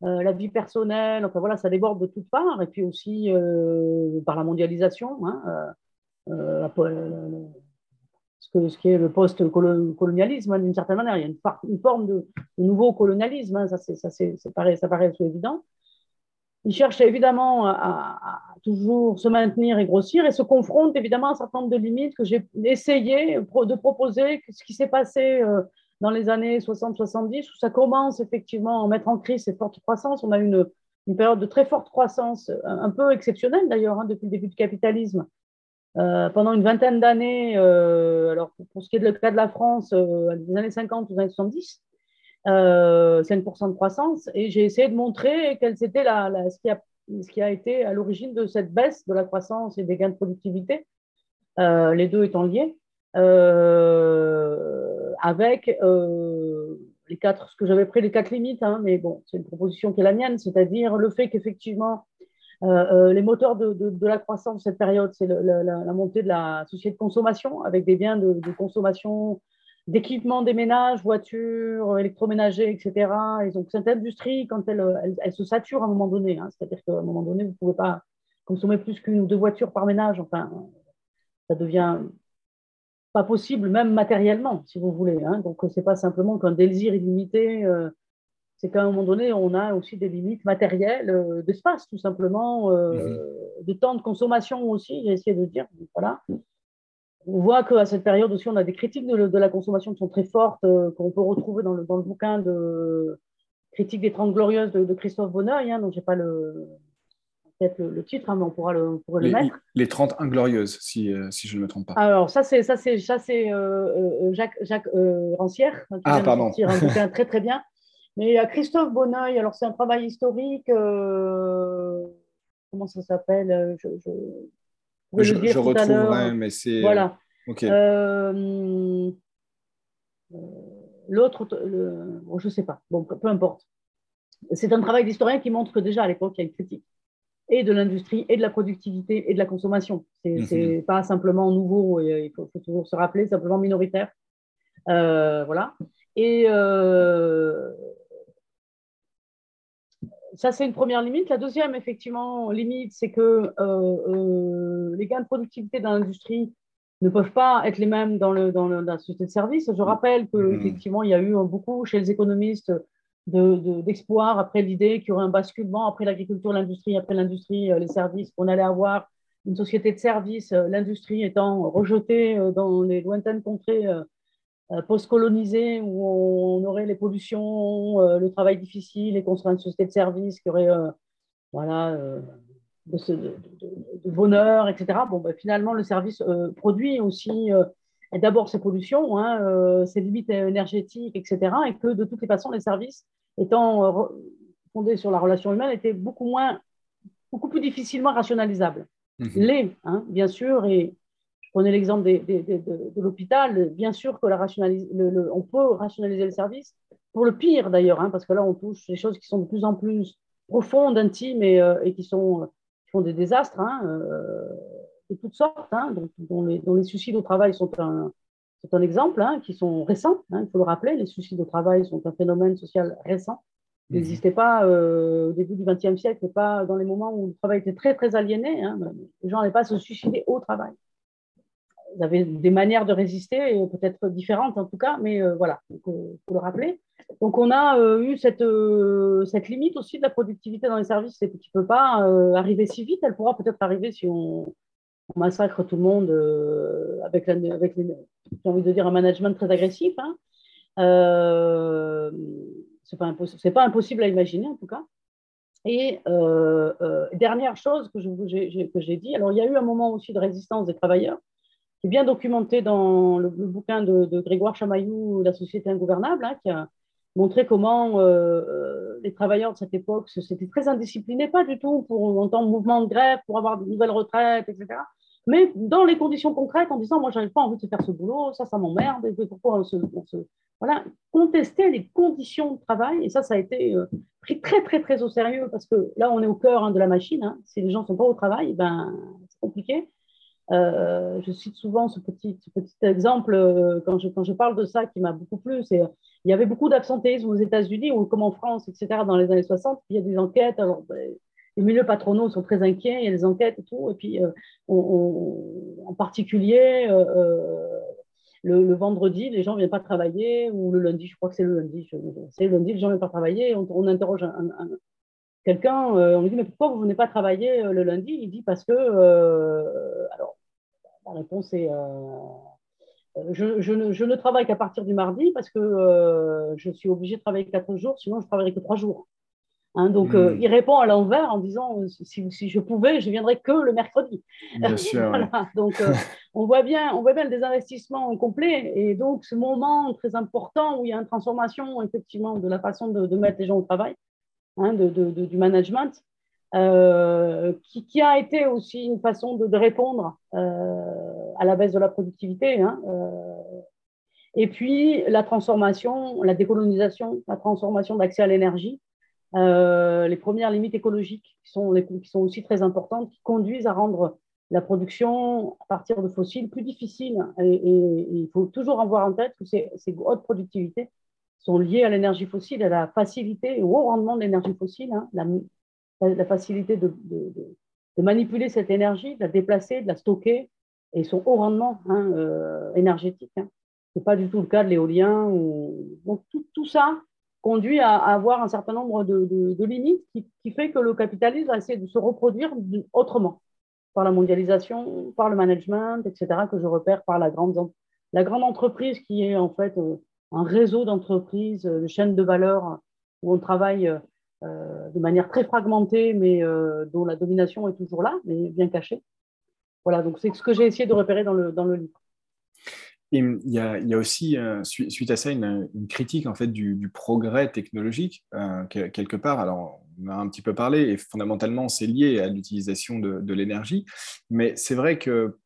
euh, la vie personnelle, enfin voilà, ça déborde de toutes parts, et puis aussi euh, par la mondialisation, hein, euh, ce, qui est le post-colonialisme, hein, d'une certaine manière. Il y a une, forme de, nouveau colonialisme, hein, ça, ça, ça paraît, ça paraît évident. Il cherche évidemment à, toujours se maintenir et grossir et se confronte évidemment à un certain nombre de limites que j'ai essayé de proposer, ce qui s'est passé dans les années 60-70, où ça commence effectivement à mettre en crise ces fortes croissances. On a une, une période de très forte croissance, un peu exceptionnelle d'ailleurs, hein, depuis le début du capitalisme. Euh, pendant une vingtaine d'années, euh, alors pour, ce qui est le cas de la France, euh, des années 50 aux années 70, 5% de croissance, et j'ai essayé de montrer quelle c'était la, ce, qui a, ce, qui a, été à l'origine de cette baisse de la croissance et des gains de productivité, les deux étant liés. Avec les quatre, ce que j'avais pris les quatre limites, hein, mais bon, c'est une proposition qui est la mienne, c'est-à-dire le fait qu'effectivement, euh, euh, les moteurs de, la croissance de cette période, c'est la, montée de la société de consommation avec des biens de, consommation, d'équipement des ménages, voitures, électroménagers, etc. Et donc cette industrie, quand elle, se sature à un moment donné, hein, c'est-à-dire qu'à un moment donné, vous ne pouvez pas consommer plus qu'une ou deux voitures par ménage, enfin, ça devient pas possible, même matériellement, si vous voulez. Hein. Donc, c'est pas simplement qu'un désir illimité, euh, c'est qu'à un moment donné, on a aussi des limites matérielles, euh, d'espace, tout simplement, euh, mhm. de temps de consommation aussi, j'ai essayé de dire. Voilà. On voit qu'à cette période aussi, on a des critiques de, la consommation qui sont très fortes, qu'on peut retrouver dans le, dans le, bouquin de Critique des Trente Glorieuses de, Christophe Bonneuil, hein, donc j'ai pas le, peut-être le, titre, hein, mais on pourra le, les, mettre. Les 30 Inglorieuses, si, euh, si je ne me trompe pas. Alors, ça, c'est, ça, c'est, ça, c'est euh, euh, Jacques, Jacques Rancière, hein, qui ah, pardon. sortir un bouquin très, très bien. Mais il y a Christophe Bonneuil, alors c'est un travail historique. comment ça s'appelle je, je, je, je retrouverai, mais c'est. Voilà. l'autre, le... bon, je ne sais pas, bon, peu importe. C'est un travail d'historien qui montre que déjà à l'époque, il y a une critique et de l'industrie et de la productivité et de la consommation. C'est n'est mhm. pas simplement nouveau, il faut, toujours se rappeler, simplement minoritaire. Euh, voilà. Et euh, ça, c'est une première limite. La deuxième, effectivement, limite, c'est que euh, les gains de productivité dans l'industrie ne peuvent pas être les mêmes dans, le, dans, la société de service. Je rappelle qu'effectivement, mhm. il y a eu beaucoup chez les économistes d'espoir après l'idée qu'il y aurait un basculement après l'agriculture, l'industrie, après l'industrie, euh, les services, qu'on allait avoir une société de services, euh, l'industrie étant rejetée euh, dans les lointaines contrées post-colonisées où on aurait les pollutions, le travail difficile qu'on serait une société de services qui aurait voilà, de, bonheur, etc. Bon, ben, finalement, le service produit aussi d'abord ces pollutions, hein, ces limites énergétiques, etc. Et que de toutes les façons, les services étant euh, fondé sur la relation humaine, était beaucoup, moins, beaucoup plus difficilement rationalisable. Mhm. Les, hein, bien sûr, et prenais l'exemple de, l'hôpital, bien sûr que la le, on peut rationaliser le service, pour le pire d'ailleurs, hein, parce que là on touche des choses qui sont de plus en plus profondes, intimes et, euh, et qui sont font des désastres hein, de toutes sortes, hein, dont, les, dont, les, suicides au travail sont un, un exemple, qui sont récents, il faut le rappeler, les suicides au travail sont un phénomène social récent. Ils mhm. n'existaient pas au début du XXe siècle, pas dans les moments où le travail était très, très aliéné. les gens n'allaient pas se suicider au travail avez des manières de résister, peut-être différentes en tout cas, mais euh, voilà, il faut, le rappeler. Donc on a euh, eu cette, euh, cette limite aussi de la productivité dans les services, c'est que tu ne peux pas arriver si vite, elle pourra peut-être arriver si on, massacre tout le monde avec, avec j'ai envie de dire, un management très agressif. Hein. Ce n'est pas, impossible à imaginer en tout cas. Et dernière chose que j'ai dit, alors il y a eu un moment aussi de résistance des travailleurs, qui est bien documenté dans le, bouquin de, Grégoire Chamaillou, La société ingouvernable, hein, qui a montré comment euh, euh, les travailleurs de cette époque s'étaient très indisciplinés, pas du tout pour en mouvement de grève, pour avoir de nouvelles retraites, etc. Mais dans les conditions concrètes, en disant, moi, j'arrive pas envie de faire ce boulot, ça, ça m'emmerde, pourquoi on se, Voilà, contester les conditions de travail, et ça, ça a été euh, pris très, très, très au sérieux, parce que là, on est au cœur hein, de la machine. Hein. Si les gens ne sont pas au travail, ben, c'est compliqué. Euh, je cite souvent ce petit, exemple euh, quand, je, parle de ça qui m'a beaucoup plu. C'est il y avait beaucoup d'absentéisme aux États-Unis ou comme en France, etc. Dans les années 60. Il y a des enquêtes. Ben, les milieux patronaux sont très inquiets. Il y a des enquêtes et tout. Et puis, euh, en particulier, le, vendredi, les gens ne viennent pas travailler ou le lundi. Je crois que c'est le lundi. C'est le lundi, les gens ne viennent pas travailler. On, interroge un, quelqu'un, on lui dit mais pourquoi vous ne venez pas travailler le lundi? Il dit parce que alors la réponse est euh, je, je, ne, je, ne, travaille qu'à partir du mardi parce que euh, je suis obligé de travailler quatre jours, sinon je ne travaillerai que trois jours. Hein, donc, euh, hmm. il répond à l'envers en disant si, si, je pouvais, je viendrais que le mercredi. Bien sûr. Donc, on, voit bien, on voit bien des investissements complets. Et donc, ce moment très important où il y a une transformation, effectivement, de la façon de, de mettre les gens au travail, hein, de, de, du management, euh, qui, a été aussi une façon de, répondre euh, à la baisse de la productivité. Hein, euh. et puis la transformation, la décolonisation, la transformation d'accès à l'énergie, les premières limites écologiques qui sont, qui sont aussi très importantes, qui conduisent à rendre la production à partir de fossiles plus difficile. Et, il faut toujours avoir en tête que ces, hautes productivités sont liées à l'énergie fossile, à la facilité et au rendement de l'énergie fossile. Hein, la facilité de, manipuler cette énergie, de la déplacer, de la stocker, et son haut rendement hein, euh, énergétique. Hein. Ce n'est pas du tout le cas de l'éolien. Donc tout, ça conduit à, avoir un certain nombre de, limites qui, fait que le capitalisme va essayer de se reproduire autrement, par la mondialisation, par le management, etc., que je repère par la grande, la grande entreprise qui est en fait euh, un réseau d'entreprises, de chaînes de valeur où on travaille euh, euh, de manière très fragmentée, mais euh, dont la domination est toujours là, mais bien cachée. Voilà, donc c'est ce que j'ai essayé de repérer dans le, dans le livre. Il y, a, y a aussi, euh, suite à ça, une, critique en fait du, progrès technologique, quelque part. Alors, on a un petit peu parlé, et fondamentalement, c'est lié à l'utilisation de, l'énergie. Mais c'est vrai que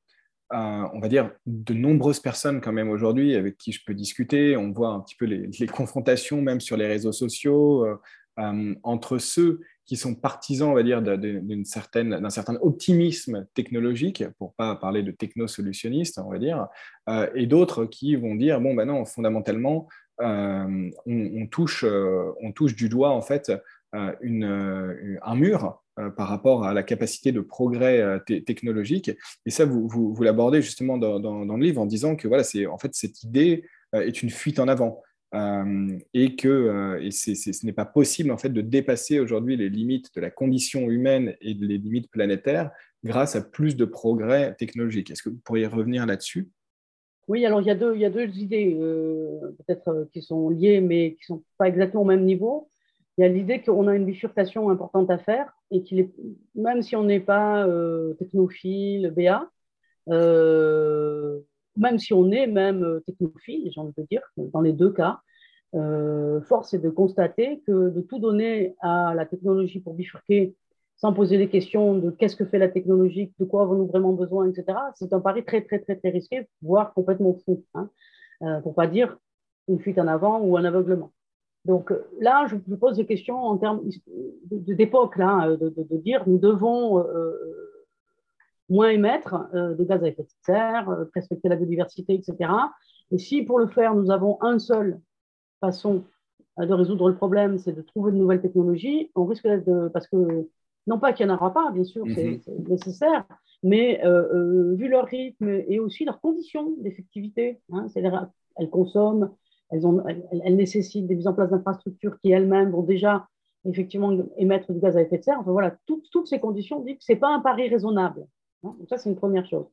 on va dire, de nombreuses personnes quand même aujourd'hui avec qui je peux discuter. On voit un petit peu les, confrontations même sur les réseaux sociaux, euh, entre ceux qui sont partisans, on va dire, d'un certain optimisme technologique, pour pas parler de techno-solutionniste, on va dire, euh, et d'autres qui vont dire, bon, ben non, fondamentalement, euh, on, touche, on touche du doigt, en fait, un mur par rapport à la capacité de progrès technologique. Et ça, vous, vous, l'abordez justement dans, dans, le livre en disant que voilà, c'est en fait cette idée est une fuite en avant. Euh, et que euh, ce n'est pas possible en fait de dépasser aujourd'hui les limites de la condition humaine et les limites planétaires grâce à plus de progrès technologiques. Est-ce que vous pourriez revenir là-dessus? Oui, alors il y a deux, il y a deux idées euh, peut-être qui sont liées mais qui ne sont pas exactement au même niveau. Il y a l'idée qu'on a une bifurcation importante à faire et qu'il est, même si on n'est pas technophile, BA, même si on est même euh, technophile, j'ai envie de dire, dans les deux cas, euh, force est de constater que de tout donner à la technologie pour bifurquer sans poser les questions de qu'est-ce que fait la technologie, de quoi avons-nous vraiment besoin, etc., c'est un pari très, très, très, très risqué, voire complètement fou, hein, euh, pour pas dire une fuite en avant ou un aveuglement. Donc là, je pose des questions en termes d'époque, de, de, dire nous devons moins émettre de gaz à effet de serre, respecter la biodiversité, etc. Et si pour le faire, nous avons un seul façon de résoudre le problème, c'est de trouver de nouvelles technologies, on risque de. Parce que, non pas qu'il n'y en aura pas, bien sûr, c'est mhm. nécessaire, mais euh, euh, vu leur rythme et aussi leurs conditions d'effectivité, hein, c'est-à-dire elles consomment, elles, ont, elles, nécessitent des mises en place d'infrastructures qui elles-mêmes vont déjà effectivement émettre du gaz à effet de serre. Enfin voilà, toutes, toutes ces conditions disent que ce n'est pas un pari raisonnable. Hein. Donc ça, c'est une première chose.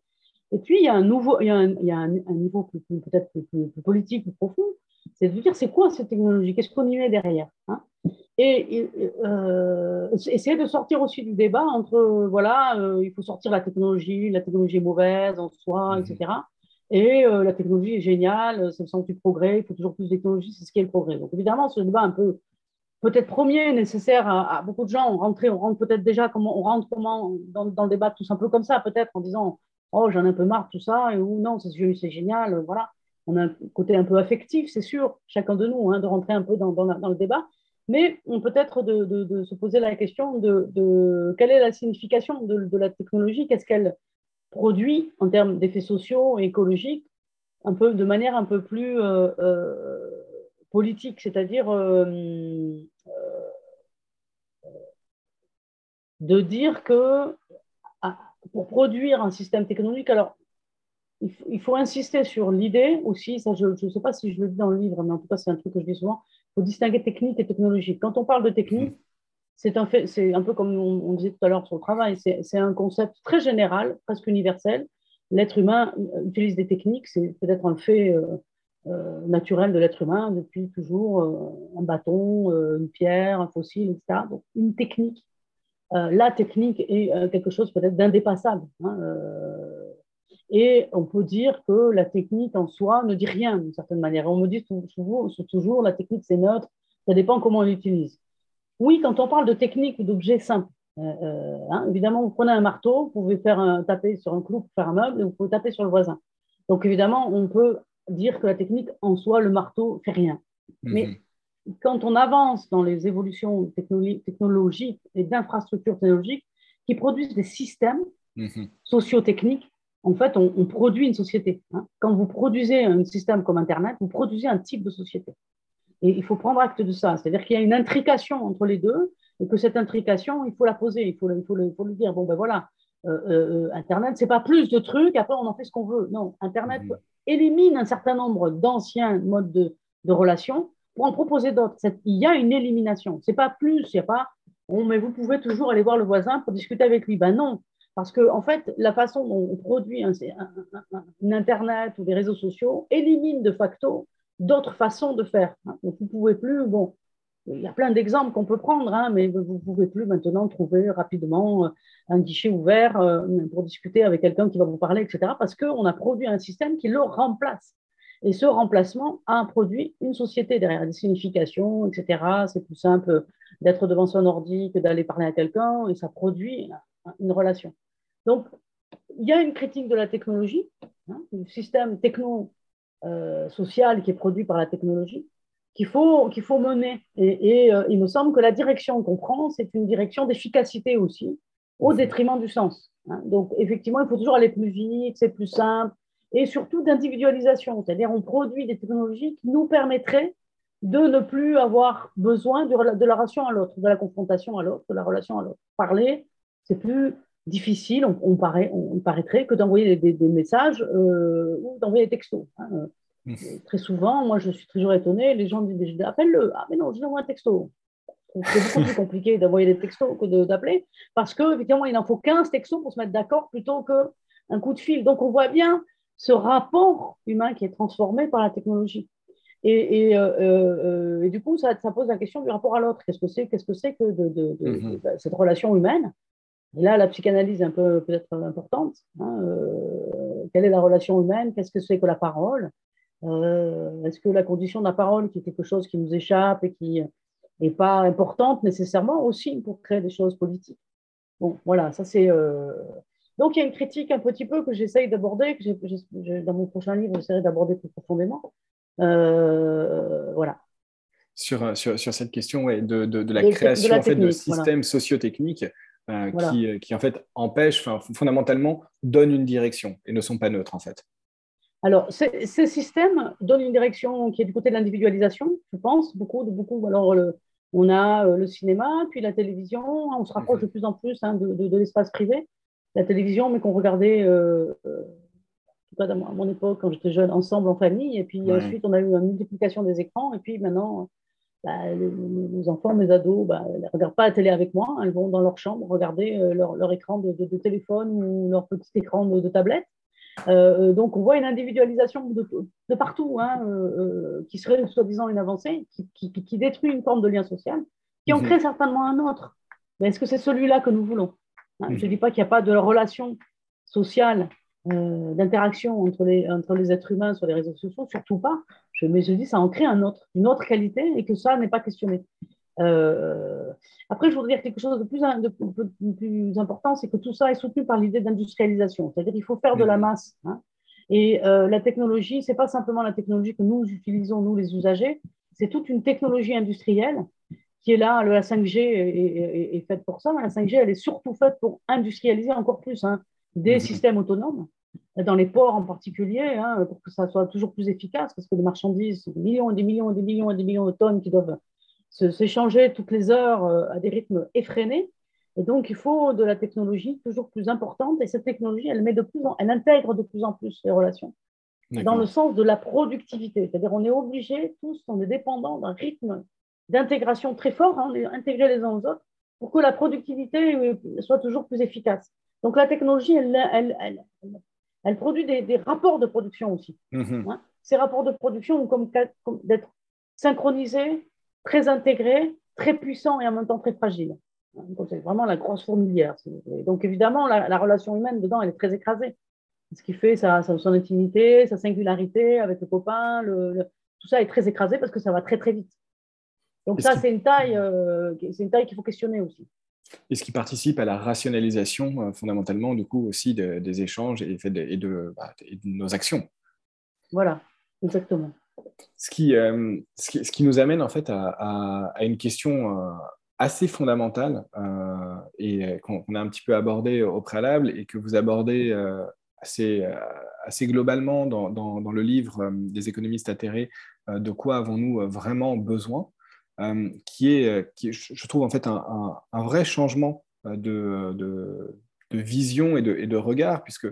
Et puis, il y a un, nouveau, il y a un, il y a un, niveau peut-être plus, plus, politique, plus profond, c'est de dire c'est quoi cette technologie, qu'est-ce qu'on y met derrière. Hein? Et, euh, essayer de sortir aussi du débat entre, voilà, euh, il faut sortir la technologie, la technologie est mauvaise en soi, etc. Mhm. Et euh, la technologie est géniale, c'est le sens du progrès, il faut toujours plus de technologie, c'est ce qui est le progrès. Donc évidemment, ce débat un peu peut-être premier nécessaire à, beaucoup de gens. On on rentre peut-être déjà comment, on rentre comment dans, le débat tout peu comme ça, peut-être en disant oh j'en ai un peu marre tout ça ou non c'est génial, voilà. On a un côté un peu affectif, c'est sûr, chacun de nous, hein, de rentrer un peu dans, le débat, mais on peut être de, se poser la question de, quelle est la signification de, la technologie, qu'est-ce qu'elle produit en termes d'effets sociaux et écologiques, un peu, de manière un peu plus euh, euh, politique, c'est-à-dire euh, de dire que ah, pour produire un système technologique, alors il faut, insister sur l'idée aussi, ça je ne sais pas si je le dis dans le livre, mais en tout cas c'est un truc que je dis souvent, il faut distinguer technique et technologie. Quand on parle de technique, c'est un, c'est un peu comme on, disait tout à l'heure sur le travail, c'est un concept très général, presque universel. L'être humain utilise des techniques, c'est peut-être un fait euh, euh, naturel de l'être humain depuis toujours, euh, un bâton, une pierre, un fossile, etc. Donc une technique. la technique est quelque chose peut-être d'indépassable. Hein, et on peut dire que la technique en soi ne dit rien d'une certaine manière. On me dit toujours, toujours la technique c'est neutre, ça dépend comment on l'utilise. Oui, quand on parle de technique ou euh, euh, hein, évidemment, vous prenez un marteau, vous pouvez faire taper sur un clou pour faire un meuble et vous pouvez taper sur le voisin. Donc évidemment, on peut dire que la technique en soi, le marteau, fait rien. Mhm. Mais quand on avance dans les évolutions technologiques et d'infrastructures technologiques qui produisent des systèmes mhm. socio-techniques en fait, on, produit une société. Hein. Quand vous produisez un système comme Internet, vous produisez un type de société. Et il faut prendre acte de ça. C'est-à-dire qu'il y a une intrication entre les deux et que cette intrication, il faut la poser, il faut, il faut, le, faut le dire. Bon, ben voilà, euh, euh, Internet, c'est pas plus de trucs, après on en fait ce qu'on veut. Non, Internet mmh. élimine un certain nombre d'anciens modes de, de relations pour en proposer d'autres. Il y a une élimination. C'est pas plus, il n'y a pas, bon, mais vous pouvez toujours aller voir le voisin pour discuter avec lui. Ben non, parce que, en fait, la façon dont on produit un, Internet ou des réseaux sociaux élimine de facto d'autres façons de faire. Donc, vous ne pouvez plus, bon, il y a plein d'exemples qu'on peut prendre, hein, mais vous ne pouvez plus maintenant trouver rapidement euh, un guichet ouvert euh, pour discuter avec quelqu'un qui va vous parler, etc., parce qu'on a produit un système qui le remplace. Et ce remplacement a produit une société derrière des significations, etc. C'est plus simple d'être devant son ordi que d'aller parler à quelqu'un, et ça produit une relation. Donc, il y a une critique de la technologie, hein, du système techno-social qui est produit par la technologie, qu'il faut, qu'il faut mener. Et, euh, il me semble que la direction qu'on prend, c'est une direction d'efficacité aussi, au détriment du sens. Hein. Donc, effectivement, il faut toujours aller plus vite, c'est plus simple, et surtout d'individualisation, c'est-à-dire on produit des technologies qui nous permettraient de ne plus avoir besoin de, de la relation à l'autre, de la confrontation à l'autre, de la relation à l'autre. Parler, c'est plus difficile, on, paraît, on, paraîtrait, que d'envoyer des, messages euh, ou d'envoyer des textos. Hein. Très souvent, moi, je suis toujours étonnée, les gens disent appelle-le. Ah, mais non, je lui envoie un texto. C'est beaucoup plus compliqué d'envoyer des textos que d'appeler, parce qu'effectivement, il en faut 15 textos pour se mettre d'accord plutôt qu'un coup de fil. Donc, on voit bien ce rapport humain qui est transformé par la technologie. Et, euh, euh, et, du coup, ça, ça, pose la question du rapport à l'autre. Qu'est-ce que c'est Qu'est-ce que c'est que de, de, mmh cette relation humaine? Et là, la psychanalyse est un peu peut-être importante. Hein, euh, quelle est la relation humaine? Qu'est-ce que c'est que la parole? Euh, Est-ce que la condition de la parole, qui est quelque chose qui nous échappe et qui n'est pas importante nécessairement aussi pour créer des choses politiques? Bon, voilà, ça c'est. Euh, donc il y a une critique un petit peu que j'essaye d'aborder, que dans mon prochain livre, j'essaierai d'aborder plus profondément. voilà. sur, sur, sur, cette question ouais, de, de, la création en fait, de systèmes sociotechniques qui, qui, en fait empêchent, fondamentalement, donnent une direction et ne sont pas neutres en fait. Alors, ces, systèmes donnent une direction qui est du côté de l'individualisation, je pense, beaucoup, de beaucoup. Alors, on a euh, le cinéma, puis la télévision, on se rapproche de plus en plus hein, de, l'espace privé. La télévision, mais qu'on regardait, euh, euh, en tout cas à mon époque, quand j'étais jeune, ensemble en famille. Et puis ensuite, on a eu une multiplication des écrans. Et puis maintenant, bah, les, enfants, mes ados, bah, ne regardent pas la télé avec moi. Elles vont dans leur chambre regarder leur, écran de, téléphone ou leur petit écran de tablette. Euh, donc, on voit une individualisation de, partout, hein, euh, euh, qui serait soi-disant une avancée, qui, détruit une forme de lien social, qui en mhm. crée certainement un autre. Mais est-ce que c'est celui-là que nous voulons hein, Je ne mhm. dis pas qu'il n'y a pas de relation sociale, d'interaction entre les, entre les êtres humains sur les réseaux sociaux, surtout pas. Je, mais je dis ça en crée un autre, une autre qualité et que ça n'est pas questionné. Euh, après, je voudrais dire quelque chose de plus, de, plus important, c'est que tout ça est soutenu par l'idée d'industrialisation, c'est-à-dire qu'il faut faire de la masse. Hein. Et euh, la technologie, c'est pas simplement la technologie que nous utilisons, nous les usagers, c'est toute une technologie industrielle qui est là. La 5G est, faite pour ça. La 5G, elle est surtout faite pour industrialiser encore plus hein, des mm-hmm. systèmes autonomes, dans les ports en particulier, hein, pour que ça soit toujours plus efficace, parce que les marchandises, des millions et des millions et des millions et des millions de tonnes qui doivent s'échanger toutes les heures euh, à des rythmes effrénés. Et donc, il faut de la technologie toujours plus importante. Et cette technologie, elle, met de plus en, elle intègre de plus en plus les relations dans le sens de la productivité. C'est-à-dire, on est obligé, tous, on est dépendant d'un rythme d'intégration très fort, hein, intégrer les uns aux autres, pour que la productivité euh, soit toujours plus efficace. Donc, la technologie, elle, elle, elle, produit des, rapports de production aussi. Mm-hmm. Hein. Ces rapports de production ont comme, comme d'être synchronisés, très intégré, très puissant et en même temps très fragile. C'est vraiment la grosse fourmilière. Donc évidemment, la, relation humaine dedans, elle est très écrasée. Ce qui fait sa, son intimité, sa singularité avec le copain, tout ça est très écrasé parce que ça va très très vite. Donc ça, c'est une taille, euh, c'est une taille qu'il faut questionner aussi. Et ce qui participe à la rationalisation euh, fondamentalement du coup aussi des échanges et, de, bah, et de nos actions? Voilà, exactement. Ce qui, euh, ce qui, ce, qui, nous amène en fait à, une question euh, assez fondamentale euh, et qu'on a un petit peu abordée au préalable et que vous abordez assez, globalement dans, le livre des économistes atterrés, de quoi avons-nous vraiment besoin, qui, est, qui je trouve en fait un vrai changement de, de, de vision et de, et de regard, puisque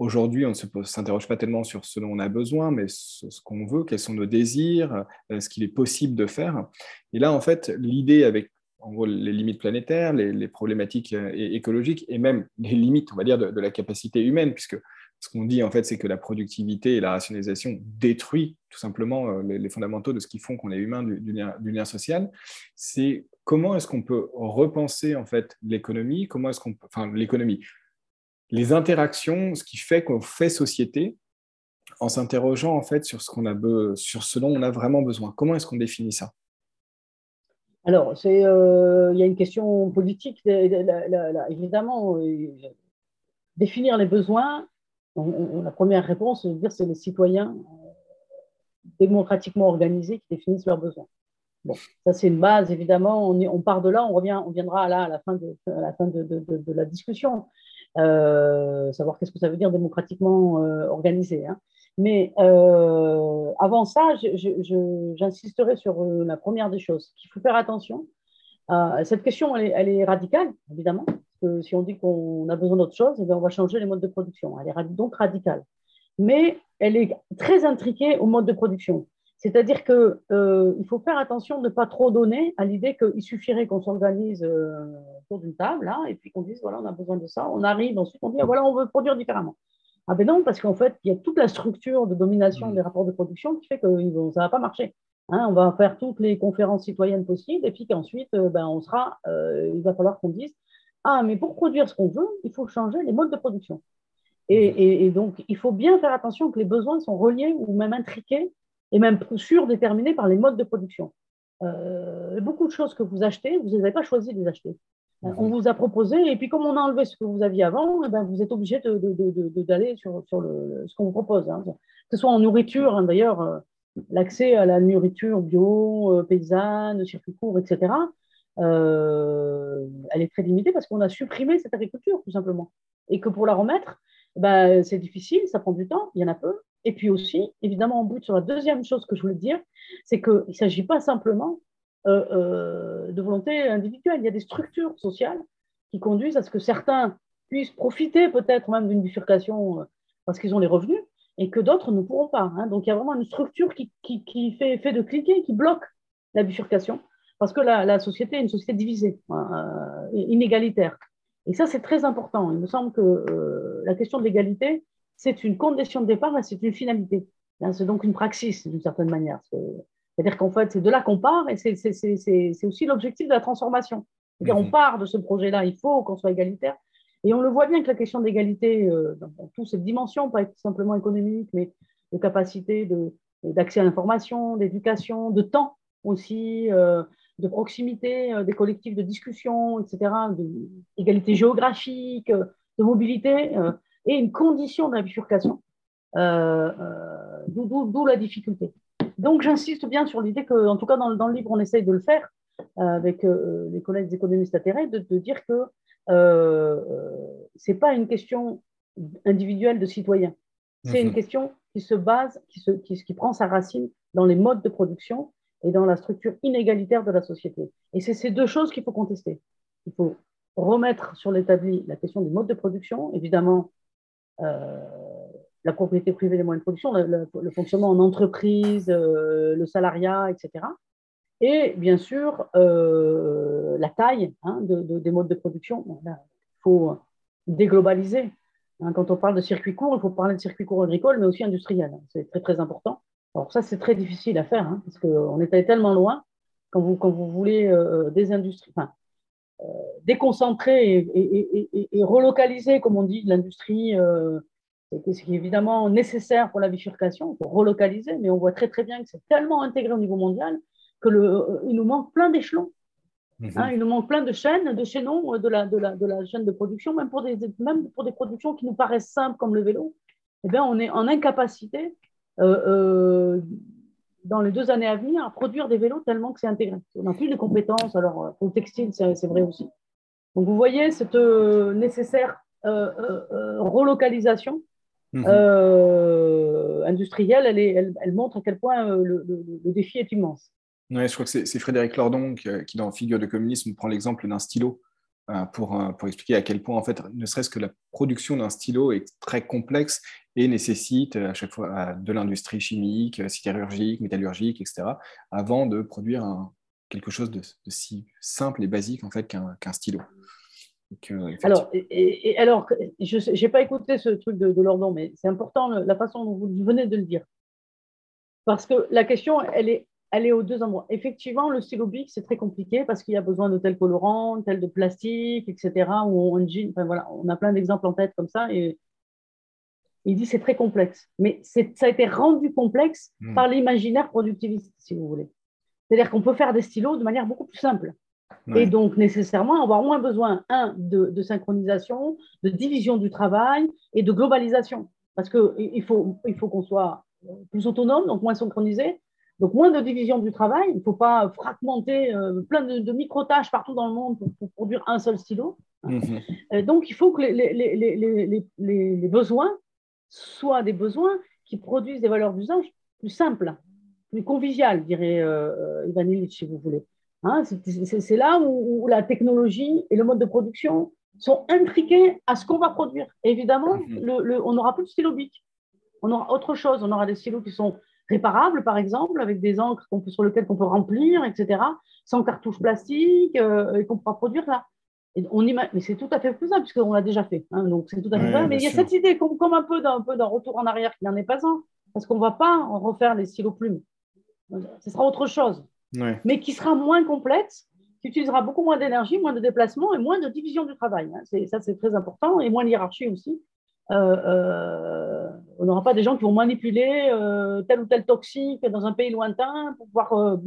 Aujourd'hui, on ne s'interroge pas tellement sur ce dont on a besoin, mais ce, qu'on veut, quels sont nos désirs, euh, ce qu'il est possible de faire. Et là, en fait, l'idée avec en les limites planétaires, les, problématiques euh, écologiques et même les limites, on va dire, de, la capacité humaine, puisque ce qu'on dit, en fait, c'est que la productivité et la rationalisation détruit tout simplement euh, les, fondamentaux de ce qui font qu'on est humain du, lien, social. C'est comment est-ce qu'on peut repenser, en fait, l'économie, comment est-ce qu'on l'économie, les interactions, ce qui fait qu'on fait société en s'interrogeant en fait sur ce, qu'on a sur ce dont on a vraiment besoin. Comment est-ce qu'on définit ça? Alors, euh, il y a une question politique, évidemment. Euh, définir les besoins, la première réponse, c'est dire c'est les citoyens euh, démocratiquement organisés qui définissent leurs besoins. Bon, ça c'est une base, évidemment. On, part de là, on revient, on viendra là à la fin de, à la, fin de, de la discussion. Euh, savoir qu'est-ce que ça veut dire démocratiquement euh, organisé. Hein. Mais euh, avant ça, j'insisterai sur la première des choses, qu'il faut faire attention. cette question, elle est, radicale, évidemment. Parce que si on dit qu'on a besoin d'autre chose, eh on va changer les modes de production. Elle est donc radicale. Mais elle est très intriquée au mode de production. C'est-à-dire qu'il euh, faut faire attention de ne pas trop donner à l'idée qu'il suffirait qu'on s'organise euh, autour d'une table là, et puis qu'on dise voilà, on a besoin de ça. On arrive, ensuite on dit voilà, on veut produire différemment. Ah ben non, parce qu'en fait, il y a toute la structure de domination mmh. des rapports de production qui fait que ça ne va pas marcher. Hein, on va faire toutes les conférences citoyennes possibles, et puis qu'ensuite, euh, ben, on sera, il va falloir qu'on dise ah, mais pour produire ce qu'on veut, il faut changer les modes de production. Et, et, donc, il faut bien faire attention que les besoins sont reliés ou même intriqués et même surdéterminé par les modes de production. Euh, beaucoup de choses que vous achetez, vous n'avez pas choisi de les acheter. Mhm. On vous a proposé, et puis comme on a enlevé ce que vous aviez avant, eh ben vous êtes obligé d'aller de, de, sur, sur le, ce qu'on vous propose. Hein. Que ce soit en nourriture, hein, d'ailleurs, euh, l'accès à la nourriture bio, paysanne, circuit court, etc., elle est très limitée parce qu'on a supprimé cette agriculture, tout simplement. Et que pour la remettre, bah, c'est difficile, ça prend du temps, il y en a peu. Et puis aussi, évidemment, en bout sur la deuxième chose que je voulais dire, c'est qu'il ne s'agit pas simplement euh, euh, de volonté individuelle. Il y a des structures sociales qui conduisent à ce que certains puissent profiter peut-être même d'une bifurcation euh, parce qu'ils ont les revenus et que d'autres ne pourront pas. Hein. Donc il y a vraiment une structure qui, fait de cliquer, qui bloque la bifurcation parce que la, société est une société divisée, hein, inégalitaire. Et ça, c'est très important. Il me semble que la question de l'égalité, c'est une condition de départ, mais c'est une finalité. Hein, c'est donc une praxis, d'une certaine manière. C'est-à-dire qu'en fait, c'est de là qu'on part et c'est aussi l'objectif de la transformation. cest On mhm. part de ce projet-là, il faut qu'on soit égalitaire. Et on le voit bien que la question d'égalité, euh, dans, toutes ces dimensions, pas simplement économique, mais de capacité d'accès à l'information, d'éducation, de temps aussi, euh, de proximité, euh, des collectifs de discussion, etc., d'égalité géographique, de mobilité, et une condition de la bifurcation, euh, euh, d'où la difficulté. Donc j'insiste bien sur l'idée que, en tout cas dans, le livre, on essaye de le faire euh, avec les collègues économistes atterrés, de, de dire que ce n'est pas une question individuelle de citoyen, c'est une question qui se base, qui, se, qui, qui prend sa racine dans les modes de production et dans la structure inégalitaire de la société. Et c'est ces deux choses qu'il faut contester. Il faut remettre sur l'établi la question du mode de production, évidemment euh, la propriété privée des moyens de production, le, fonctionnement en entreprise, euh, le salariat, etc. Et bien sûr, euh, la taille hein, des modes de production. Il faut déglobaliser. Hein, quand on parle de circuit court, il faut parler de circuit court agricole, mais aussi industriel. C'est très, très important. Alors ça, c'est très difficile à faire, hein, parce qu'on est allé tellement loin quand vous, quand vous voulez des industries, euh, déconcentrer et, relocaliser, comme on dit, l'industrie, euh, c'est évidemment nécessaire pour la bifurcation, pour relocaliser, mais on voit très très bien que c'est tellement intégré au niveau mondial qu'il euh, nous manque plein d'échelons. Hein, il nous manque plein de chaînes, de chaînons de la, de la, de la chaîne de production, même pour, des, même pour des productions qui nous paraissent simples comme le vélo. Eh bien, on est en incapacité dans les deux années à venir à produire des vélos tellement que c'est intégré. On n'a plus de compétences. Alors, euh, pour le textile, c'est vrai aussi. Donc, vous voyez cette euh, nécessaire euh, relocalisation mhm. industrielle, elle, est, elle, montre à quel point le, défi est immense. Ouais, je crois que c'est Frédéric Lordon qui, dans Figure de communisme, prend l'exemple d'un stylo. Euh, pour, euh, pour, expliquer à quel point, en fait, ne serait-ce que la production d'un stylo est très complexe et nécessite à chaque fois de l'industrie chimique, sidérurgique, métallurgique, etc., avant de produire quelque chose de, si simple et basique en fait qu'un stylo. alors, alors, je n'ai pas écouté ce truc de, de Lordon, mais c'est important la façon dont vous venez de le dire. Parce que la question, elle est aller aux deux endroits. Effectivement, le stylo bic, c'est très compliqué parce qu'il y a besoin de tel colorant, tel de plastique, etc. Ou on, enfin, voilà, on a plein d'exemples en tête comme ça. Et il dit c'est très complexe. Mais ça a été rendu complexe hmm. par l'imaginaire productiviste, si vous voulez. C'est-à-dire qu'on peut faire des stylos de manière beaucoup plus simple. Et donc, nécessairement, avoir moins besoin, un, de, synchronisation, de division du travail et de globalisation. Parce qu'il faut, il faut qu'on soit plus autonome, donc moins synchronisé, donc, moins de division du travail. Il ne faut pas fragmenter euh, plein de, micro-tâches partout dans le monde pour, produire un seul stylo. Mhm. Euh, donc, il faut que les, besoins soient des besoins qui produisent des valeurs d'usage plus simples, plus conviviales, dirait euh, Ivan Illich, si vous voulez. Hein, c'est là où, la technologie et le mode de production sont intriqués à ce qu'on va produire. évidemment, mhm. on n'aura plus de stylo bic. On aura autre chose. On aura des stylos qui sont réparables, par exemple, avec des encres sur lesquelles on peut remplir, etc., sans cartouches plastiques, euh, et qu'on pourra produire là. Et on mais c'est tout à fait faisable, puisqu'on l'a déjà fait. Hein, donc c'est tout à fait faisable. Mais il y a cette idée comme, comme un peu d'un retour en arrière qui n'en est pas un, parce qu'on ne va pas en refaire les stylos plumes. Ce sera autre chose, mais qui sera moins complexe, qui utilisera beaucoup moins d'énergie, moins de déplacement et moins de division du travail. Hein. Ça, c'est très important, et moins de hiérarchie aussi. Euh, euh, on n'aura pas des gens qui vont manipuler euh, tel ou tel toxique dans un pays lointain pour pouvoir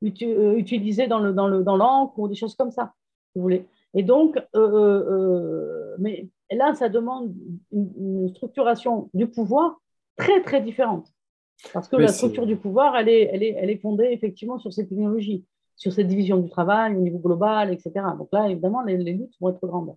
utiliser dans le dans le dans l'encre ou des choses comme ça, vous voulez. Et donc, mais là, ça demande une, structuration du pouvoir très très différente. Parce que la structure du pouvoir, elle est, elle, est, elle est fondée effectivement sur ces technologies sur cette division du travail au niveau global, etc. Donc là, évidemment, les, luttes vont être grandes.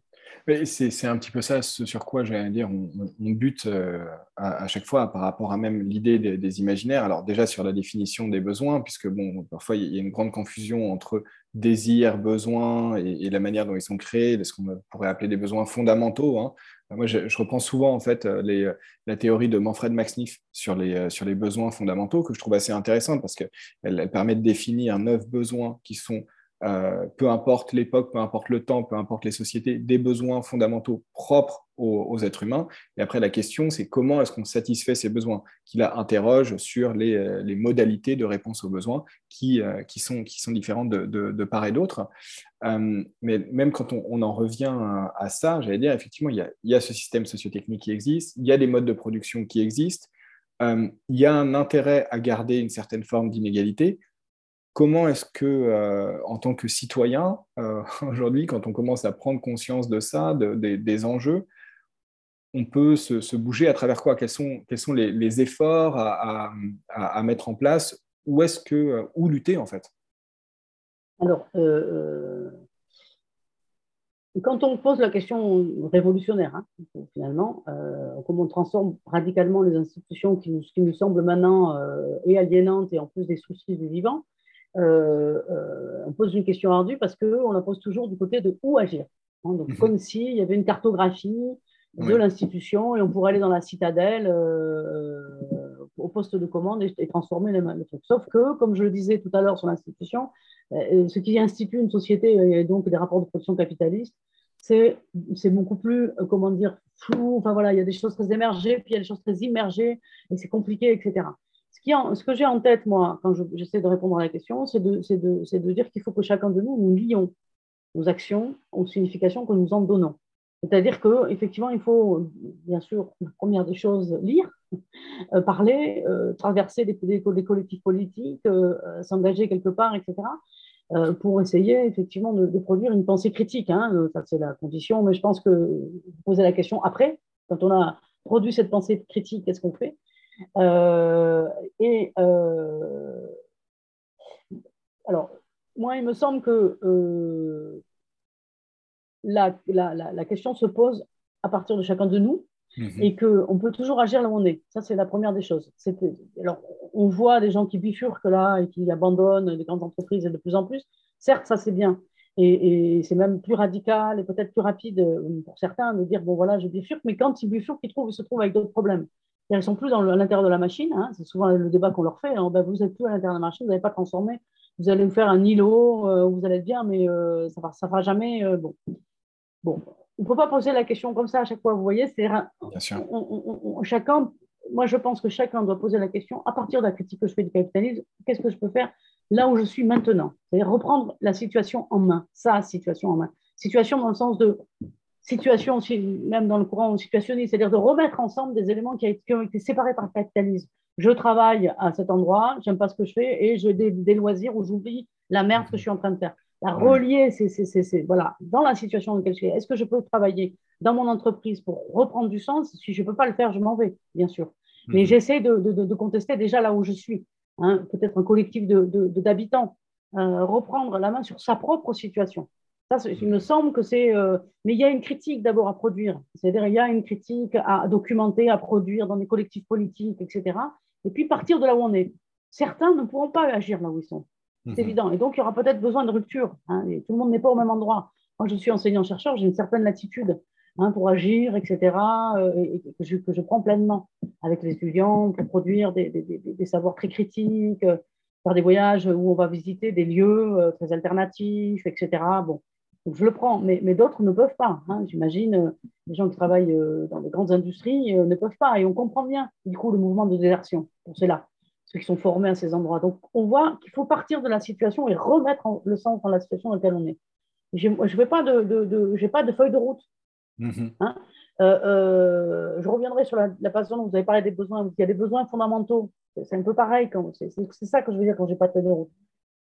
C'est un petit peu ça, ce sur quoi, j'allais dire, on, bute euh, à, chaque fois par rapport à même l'idée des, imaginaires. Alors déjà sur la définition des besoins, puisque bon, parfois il y a une grande confusion entre désir, besoin et, la manière dont ils sont créés, ce qu'on pourrait appeler des besoins fondamentaux. Hein. Moi, je, reprends souvent en fait euh, euh, la théorie de Manfred les, euh, sur les besoins fondamentaux que je trouve assez intéressante parce qu'elle elle permet de définir neuf besoins qui sont euh, peu importe l'époque, peu importe le temps, peu importe les sociétés, des besoins fondamentaux propres aux, êtres humains. Et après, la question, c'est comment est-ce qu'on satisfait ces besoins? Qui la interroge sur les, euh, les, modalités de réponse aux besoins qui, euh, sont, différentes de, part et d'autre. mais même quand on, en revient à, ça, j'allais dire, effectivement, il y, a, ce système sociotechnique qui existe, il y a des modes de production qui existent, il y a un intérêt à garder une certaine forme d'inégalité, comment est-ce que, euh, en tant que citoyen, euh, aujourd'hui, quand on commence à prendre conscience de ça, des enjeux, on peut se, bouger à travers quoi? Quels sont, les, efforts à, mettre en place? Où est-ce que, euh, où lutter en fait? Alors, quand on pose la question révolutionnaire, hein, finalement, comment on transforme radicalement les institutions qui nous, qui nous semblent maintenant et aliénantes et en plus des soucis du vivant, on pose une question ardue parce qu'on la pose toujours du côté de où agir. Hein. donc, mhm. comme s'il y avait une cartographie de l'institution et on pourrait aller dans la citadelle euh, au poste de commande et, transformer les, trucs. Sauf que, comme je le disais tout à l'heure sur l'institution, ce qui institue une société et donc des rapports de production capitaliste, c'est beaucoup plus, comment dire, flou. Enfin voilà, il y a des choses très émergées, puis il y a des choses très immergées, et c'est compliqué, etc ce, que j'ai en tête, moi, quand j'essaie de répondre à la question, c'est de, dire qu'il faut que chacun de nous, nous lions nos actions aux significations que nous en donnons. C'est-à-dire qu'effectivement, il faut, bien sûr, la première des choses, lire, euh, parler, euh, traverser des, collectifs politiques, euh, s'engager quelque part, etc., pour essayer effectivement de, produire une pensée critique. Hein. Ça, c'est la condition, mais je pense que posez la question après, quand on a produit cette pensée critique, qu'est-ce qu'on fait? Et euh, alors, moi, il me semble que euh, la, la, la, question se pose à partir de chacun de nous mhm. et qu'on peut toujours agir là où on est. Ça, c'est la première des choses. Alors, on voit des gens qui bifurquent là et qui abandonnent les grandes entreprises et de plus en plus. Certes, ça, c'est bien. Et, et c'est même plus radical et peut-être plus rapide pour certains de dire bon voilà je bifurque mais quand ils bifurquent ils, trouvent, ils se trouvent avec d'autres problèmes elles ne sont plus dans à l'intérieur de la machine. Hein. c'est souvent le débat qu'on leur fait. Hein. Ben, vous n'êtes plus à l'intérieur de la machine, vous n'allez pas transformer. Vous allez vous faire un îlot, euh, vous allez être bien, mais euh, ça ne fera jamais. Euh, bon. bon. On ne peut pas poser la question comme ça à chaque fois. Vous voyez, c'est chacun. Moi, je pense que chacun doit poser la question à partir de la critique que je fais du capitalisme. Qu'est-ce que je peux faire là où je suis maintenant? C'est-à-dire reprendre la situation en main, sa situation en main. Situation dans le sens de situation, même dans le courant situationniste, c'est-à-dire de remettre ensemble des éléments qui, ont été séparés par le capitalisme. Je travaille à cet endroit, j'aime pas ce que je fais, et j'ai des, loisirs où j'oublie la merde que je suis en train de faire. La relier, c'est voilà, dans la situation dans laquelle je suis. Est-ce que je peux travailler dans mon entreprise pour reprendre du sens? Si je ne peux pas le faire, je m'en vais, bien sûr. Mais mhm. j'essaie de, de, contester déjà là où je suis. Hein, Peut-être un collectif d'habitants. Euh, reprendre la main sur sa propre situation il me semble que c'est. Euh, mais il y a une critique d'abord à produire. C'est-à-dire, il y a une critique à documenter, à produire dans des collectifs politiques, etc. Et puis partir de là où on est. Certains ne pourront pas agir là où ils sont. C'est mhm. évident. Et donc, il y aura peut-être besoin de rupture. Hein, et tout le monde n'est pas au même endroit. Moi, je suis enseignant-chercheur, j'ai une certaine latitude hein, pour agir, etc. Euh, et, que, je, que, je, prends pleinement avec les étudiants pour produire des, des, des, savoirs très critiques, euh, faire des voyages où on va visiter des lieux très alternatifs, etc. Bon, donc je le prends, mais, mais d'autres ne peuvent pas. Hein. J'imagine, euh, les gens qui travaillent euh, dans les grandes industries euh, ne peuvent pas. Et on comprend bien, du coup, le mouvement de désertion pour ceux-là, ceux qui sont formés à ces endroits. Donc on voit qu'il faut partir de la situation et remettre le sens dans la situation dans laquelle on est. Je n'ai pas, de, de, de pas de feuille de route. Mm-hmm. Hein. je reviendrai sur la, la, façon dont vous avez parlé des besoins. Il y a des besoins fondamentaux. C'est un peu pareil. C'est ça que je veux dire quand j'ai pas de feuille de route.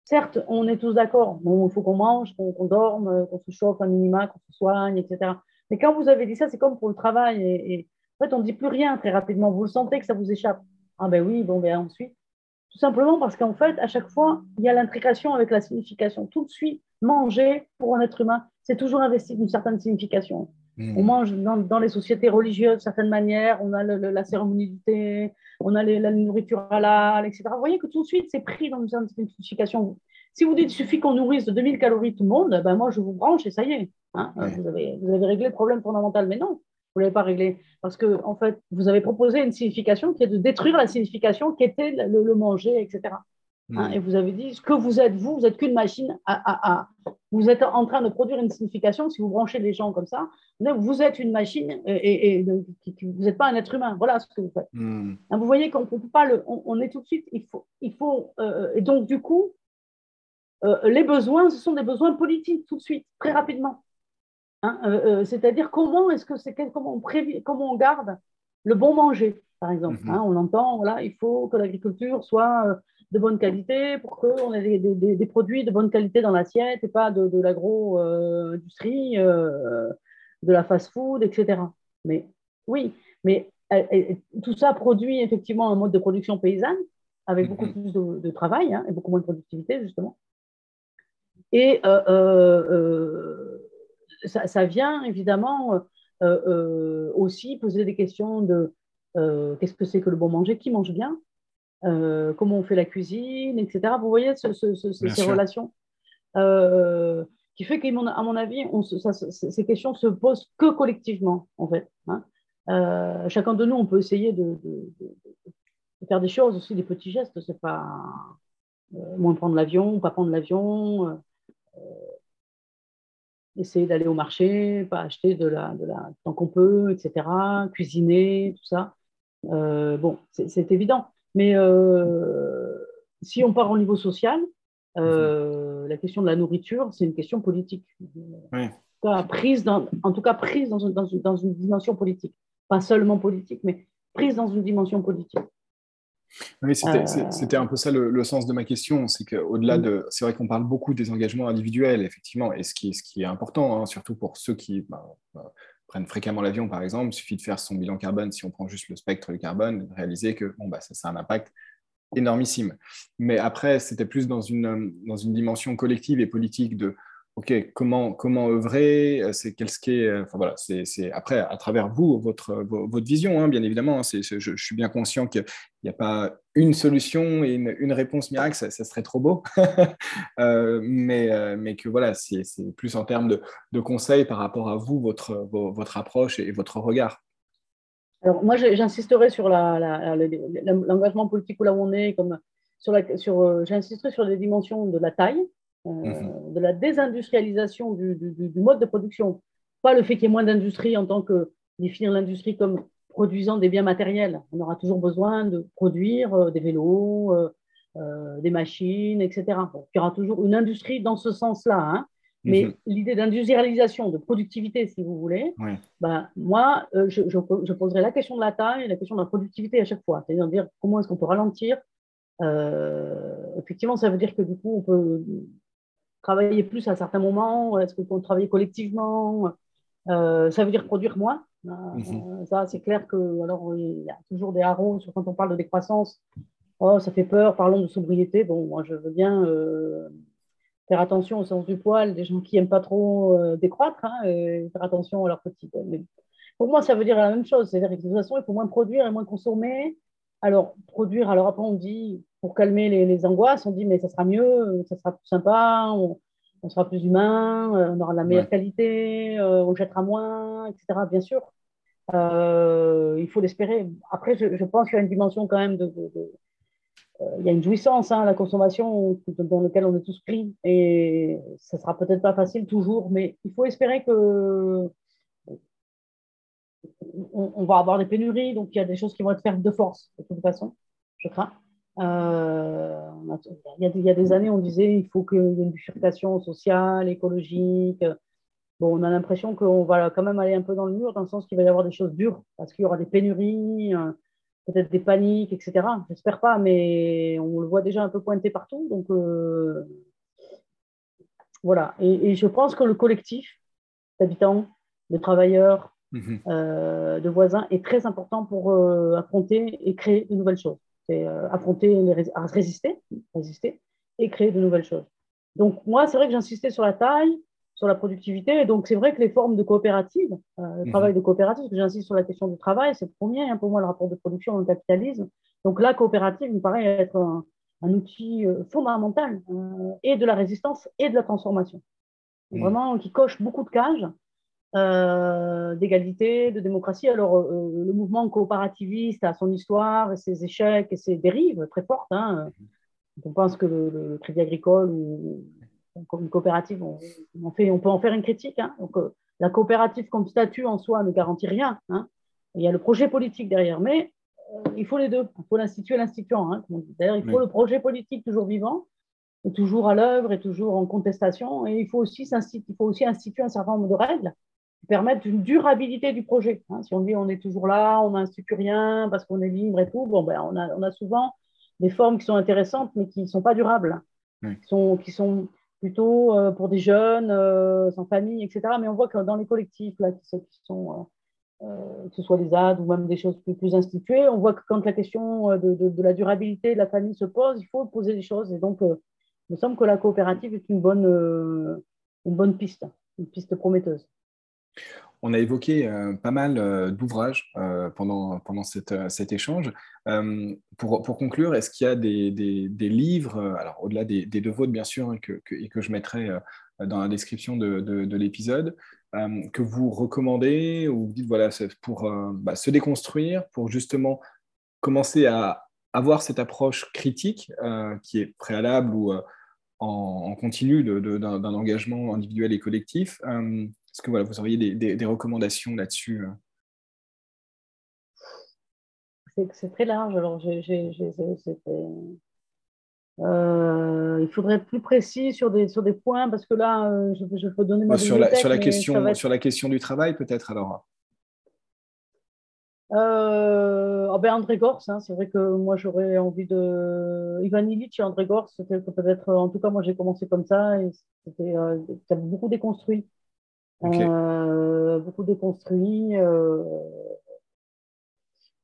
Certes, on est tous d'accord, il faut qu'on mange, qu'on dorme, qu'on se chauffe un minima, qu'on se soigne, etc. Mais quand vous avez dit ça, c'est comme pour le travail. En fait, on ne dit plus rien très rapidement. Vous le sentez que ça vous échappe. Ah ben oui, bon, ben ensuite. Tout simplement parce qu'en fait, à chaque fois, il y a l'intrication avec la signification. Tout de suite, manger pour un être humain, c'est toujours investi d'une certaine signification. On hmm. mange dans, les sociétés religieuses de certaines manières, on a la cérémonie du thé, on a la nourriture halal, etc. Vous voyez que tout de suite, c'est pris dans une certaine signification. Si vous dites qu'il suffit qu'on nourrisse de 2000 calories tout le monde, ben moi, je vous branche et ça y est. Hein. vous, avez, vous avez réglé le problème fondamental. Mais non, vous ne l'avez pas réglé. Parce que, en fait, vous avez proposé une signification qui est de détruire la signification qui était le, manger, etc. Hein, hmm. et vous avez dit ce que vous êtes, vous, vous n'êtes qu'une machine à, Vous êtes en train de produire une signification, si vous branchez les gens comme ça, vous êtes une machine et, vous n'êtes pas un être humain. Voilà ce que vous faites. Hmm. Hein, vous voyez qu'on ne peut pas le. On, est tout de suite. Il faut. Il faut euh, et donc, du coup, euh, les besoins, ce sont des besoins politiques tout de suite, très rapidement. Hein, euh, c'est-à-dire comment est-ce que c'est comment on comment on garde le bon manger, par exemple. Mhm. Hein, on entend, voilà, il faut que l'agriculture soit de bonne qualité pour qu'on ait des, produits de bonne qualité dans l'assiette et pas de, l'agro-industrie, de la fast-food, etc. Mais oui, mais tout ça produit effectivement un mode de production paysanne avec beaucoup mhm. plus de, travail hein, et beaucoup moins de productivité, justement. Et ça, vient évidemment euh, euh, aussi poser des questions de euh, qu'est-ce que c'est que le bon manger, qui mange bien, comment on fait la cuisine, etc. Vous voyez ces relations qui fait qu'à mon, mon avis, on, ces questions se posent que collectivement, en fait. Hein. chacun de nous, on peut essayer de, faire des choses aussi, des petits gestes. C'est pas moins prendre l'avion, pas prendre l'avion, essayer d'aller au marché, pas acheter de la, la tant qu'on peut, etc., cuisiner, tout ça. Euh, bon, c'est évident. Mais euh, si on part au niveau social, euh, mhm. la question de la nourriture, c'est une question politique. Oui. Prise dans, en tout cas, prise dans dans, une, dans une dimension politique. Pas seulement politique, mais prise dans une dimension politique. Oui, euh, c'était un peu ça le, sens de ma question. C'est qu'au-delà de. C'est vrai qu'on parle beaucoup des engagements individuels, effectivement, et ce qui, ce qui est important, hein, surtout pour ceux qui bah, bah, prennent fréquemment l'avion, par exemple, il suffit de faire son bilan carbone, si on prend juste le spectre du carbone, réaliser que bon, bah, ça, a un impact énormissime. Mais après, c'était plus dans une, dans une dimension collective et politique de OK, comment, comment œuvrer? Euh, C'est qu'est-ce qui est. Euh, enfin voilà, c'est après à travers vous, votre, votre vision, hein, bien évidemment. Hein, je, suis bien conscient qu'il n'y a pas une solution et une, réponse miracle, ça, serait trop beau. Euh, mais, mais que voilà, c'est plus en termes de, de, conseils par rapport à vous, votre, votre approche et, votre regard. Alors moi, j'insisterai sur l'engagement politique où là où on est, comme sur, la, sur j'insisterai sur les dimensions de la taille euh, mhm. de la désindustrialisation du, mode de production. Pas le fait qu'il y ait moins d'industrie en tant que définir l'industrie comme produisant des biens matériels. On aura toujours besoin de produire euh, des vélos, euh, des machines, etc. il y aura toujours une industrie dans ce sens-là. Hein. Mais mhm. l'idée d'industrialisation, de productivité, si vous voulez, ben, moi, je, je, poserai la question de la taille et la question de la productivité à chaque fois. C'est-à-dire dire comment est-ce qu'on peut ralentir. effectivement, ça veut dire que du coup, on peut travailler plus à certains moments Est-ce qu'on peut travailler collectivement euh, Ça veut dire produire moins? Euh, mhm. Ça, c'est clair que alors il y a toujours des haros sur quand on parle de décroissance. Oh, ça fait peur. Parlons de sobriété. Bon, moi, je veux bien euh, faire attention au sens du poil des gens qui n'aiment pas trop décroître hein, et faire attention à leur petit. Mais pour moi, ça veut dire la même chose. C'est-à-dire que de toute façon, il faut moins produire et moins consommer. Alors, produire, alors après, on dit, pour calmer les, angoisses, on dit, mais ça sera mieux, ça sera plus sympa, on, sera plus humain, euh, on aura la meilleure qualité, euh, on jettera moins, etc. Bien sûr, euh, il faut l'espérer. Après, je, pense qu'il y a une dimension quand même de. il y a une jouissance, hein, la consommation dans laquelle on est tous pris, et ça sera peut-être pas facile toujours, mais il faut espérer que on, va avoir des pénuries, donc il y a des choses qui vont être faites de force, de toute façon, je crains. Euh, il, y a, des années, on disait il faut qu'il y ait une bifurcation sociale, écologique. Bon, on a l'impression qu'on va quand même aller un peu dans le mur, dans le sens qu'il va y avoir des choses dures, parce qu'il y aura des pénuries, euh, peut-être des paniques, etc. J'espère pas, mais on le voit déjà un peu pointé partout. Donc, euh, voilà. Et, je pense que le collectif d'habitants, de travailleurs, Mhm. Euh, de voisins est très important pour euh, affronter et créer de nouvelles choses. c'est affronter, les, résister, résister et créer de nouvelles choses. Donc moi, c'est vrai que j'insistais sur la taille, sur la productivité. Et donc, c'est vrai que les formes de coopérative, le mhm. travail de coopérative, parce que j'insiste sur la question du travail, c'est le premier, hein, pour moi, le rapport de production dans le capitalisme. Donc, la coopérative me paraît être un, outil fondamental et de la résistance et de la transformation. Mhm. Vraiment, qui coche beaucoup de cages euh, d'égalité, de démocratie. Alors, euh, le mouvement coopérativiste a son histoire et ses échecs et ses dérives très fortes. Hein. On pense que le, crédit agricole ou, une coopérative, on, fait, on, peut en faire une critique. Hein. Donc, euh, la coopérative comme statut en soi ne garantit rien. Hein. Il y a le projet politique derrière, mais il faut les deux. Il faut l'institut et l'instituant. D'ailleurs, il faut le projet politique toujours vivant, et toujours à l'œuvre et toujours en contestation. Et il faut aussi, il faut aussi instituer un certain nombre de règles permettre une durabilité du projet. Hein. si on dit on est toujours là, on n'institue rien parce qu'on est libre et tout, bon, ben, on, a, on a souvent des formes qui sont intéressantes mais qui ne sont pas durables, qui, sont, qui sont plutôt euh, pour des jeunes, euh, sans famille, etc. Mais on voit que dans les collectifs, là, qui, sont, euh, que ce soit des AD ou même des choses plus, plus instituées, on voit que quand la question de, de, la durabilité de la famille se pose, il faut poser des choses. Et donc, il me semble que la coopérative est une bonne, une bonne piste, une piste prometteuse. On a évoqué euh, pas mal euh, d'ouvrages euh, pendant, pendant cet échange. Pour, conclure, est-ce qu'il y a des, livres, alors au-delà des, deux vôtres bien sûr, hein, que, et que je mettrai dans la description de, l'épisode, que vous recommandez ou vous dites voilà, pour bah, se déconstruire, pour justement commencer à avoir cette approche critique qui est préalable ou en, continu d'un engagement individuel et collectif est-ce que voilà, vous auriez des, recommandations là-dessus euh C'est très large. Alors, euh, il faudrait être plus précis sur des, sur des points parce que là, euh, je, peux donner ma sur, la, sur, la question, sur la question du travail, peut-être alors oh ben André Gors, hein, c'est vrai que moi j'aurais envie de. Ivan Illich et André Gors, c'était peut-être. En tout cas, moi j'ai commencé comme ça et c'était beaucoup déconstruit. Euh, beaucoup déconstruit. Euh,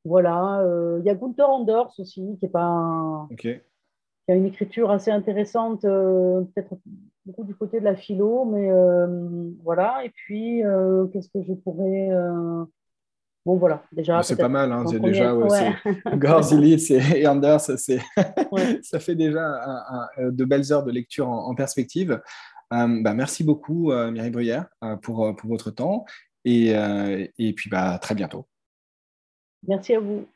voilà. Euh, il y a Gunther Anders aussi, qui est pas qui a une écriture assez intéressante, peut-être beaucoup du côté de la philo, mais voilà. Et puis, qu'est-ce que je pourrais. Bon, voilà, déjà. C'est pas mal, hein, déjà. Ouais, et Anders, ça fait déjà de belles heures de lecture en perspective. Euh, bah, merci beaucoup, euh, Mireille Bruyère, euh, pour, pour votre temps. Et, et puis, bah, très bientôt. Merci à vous.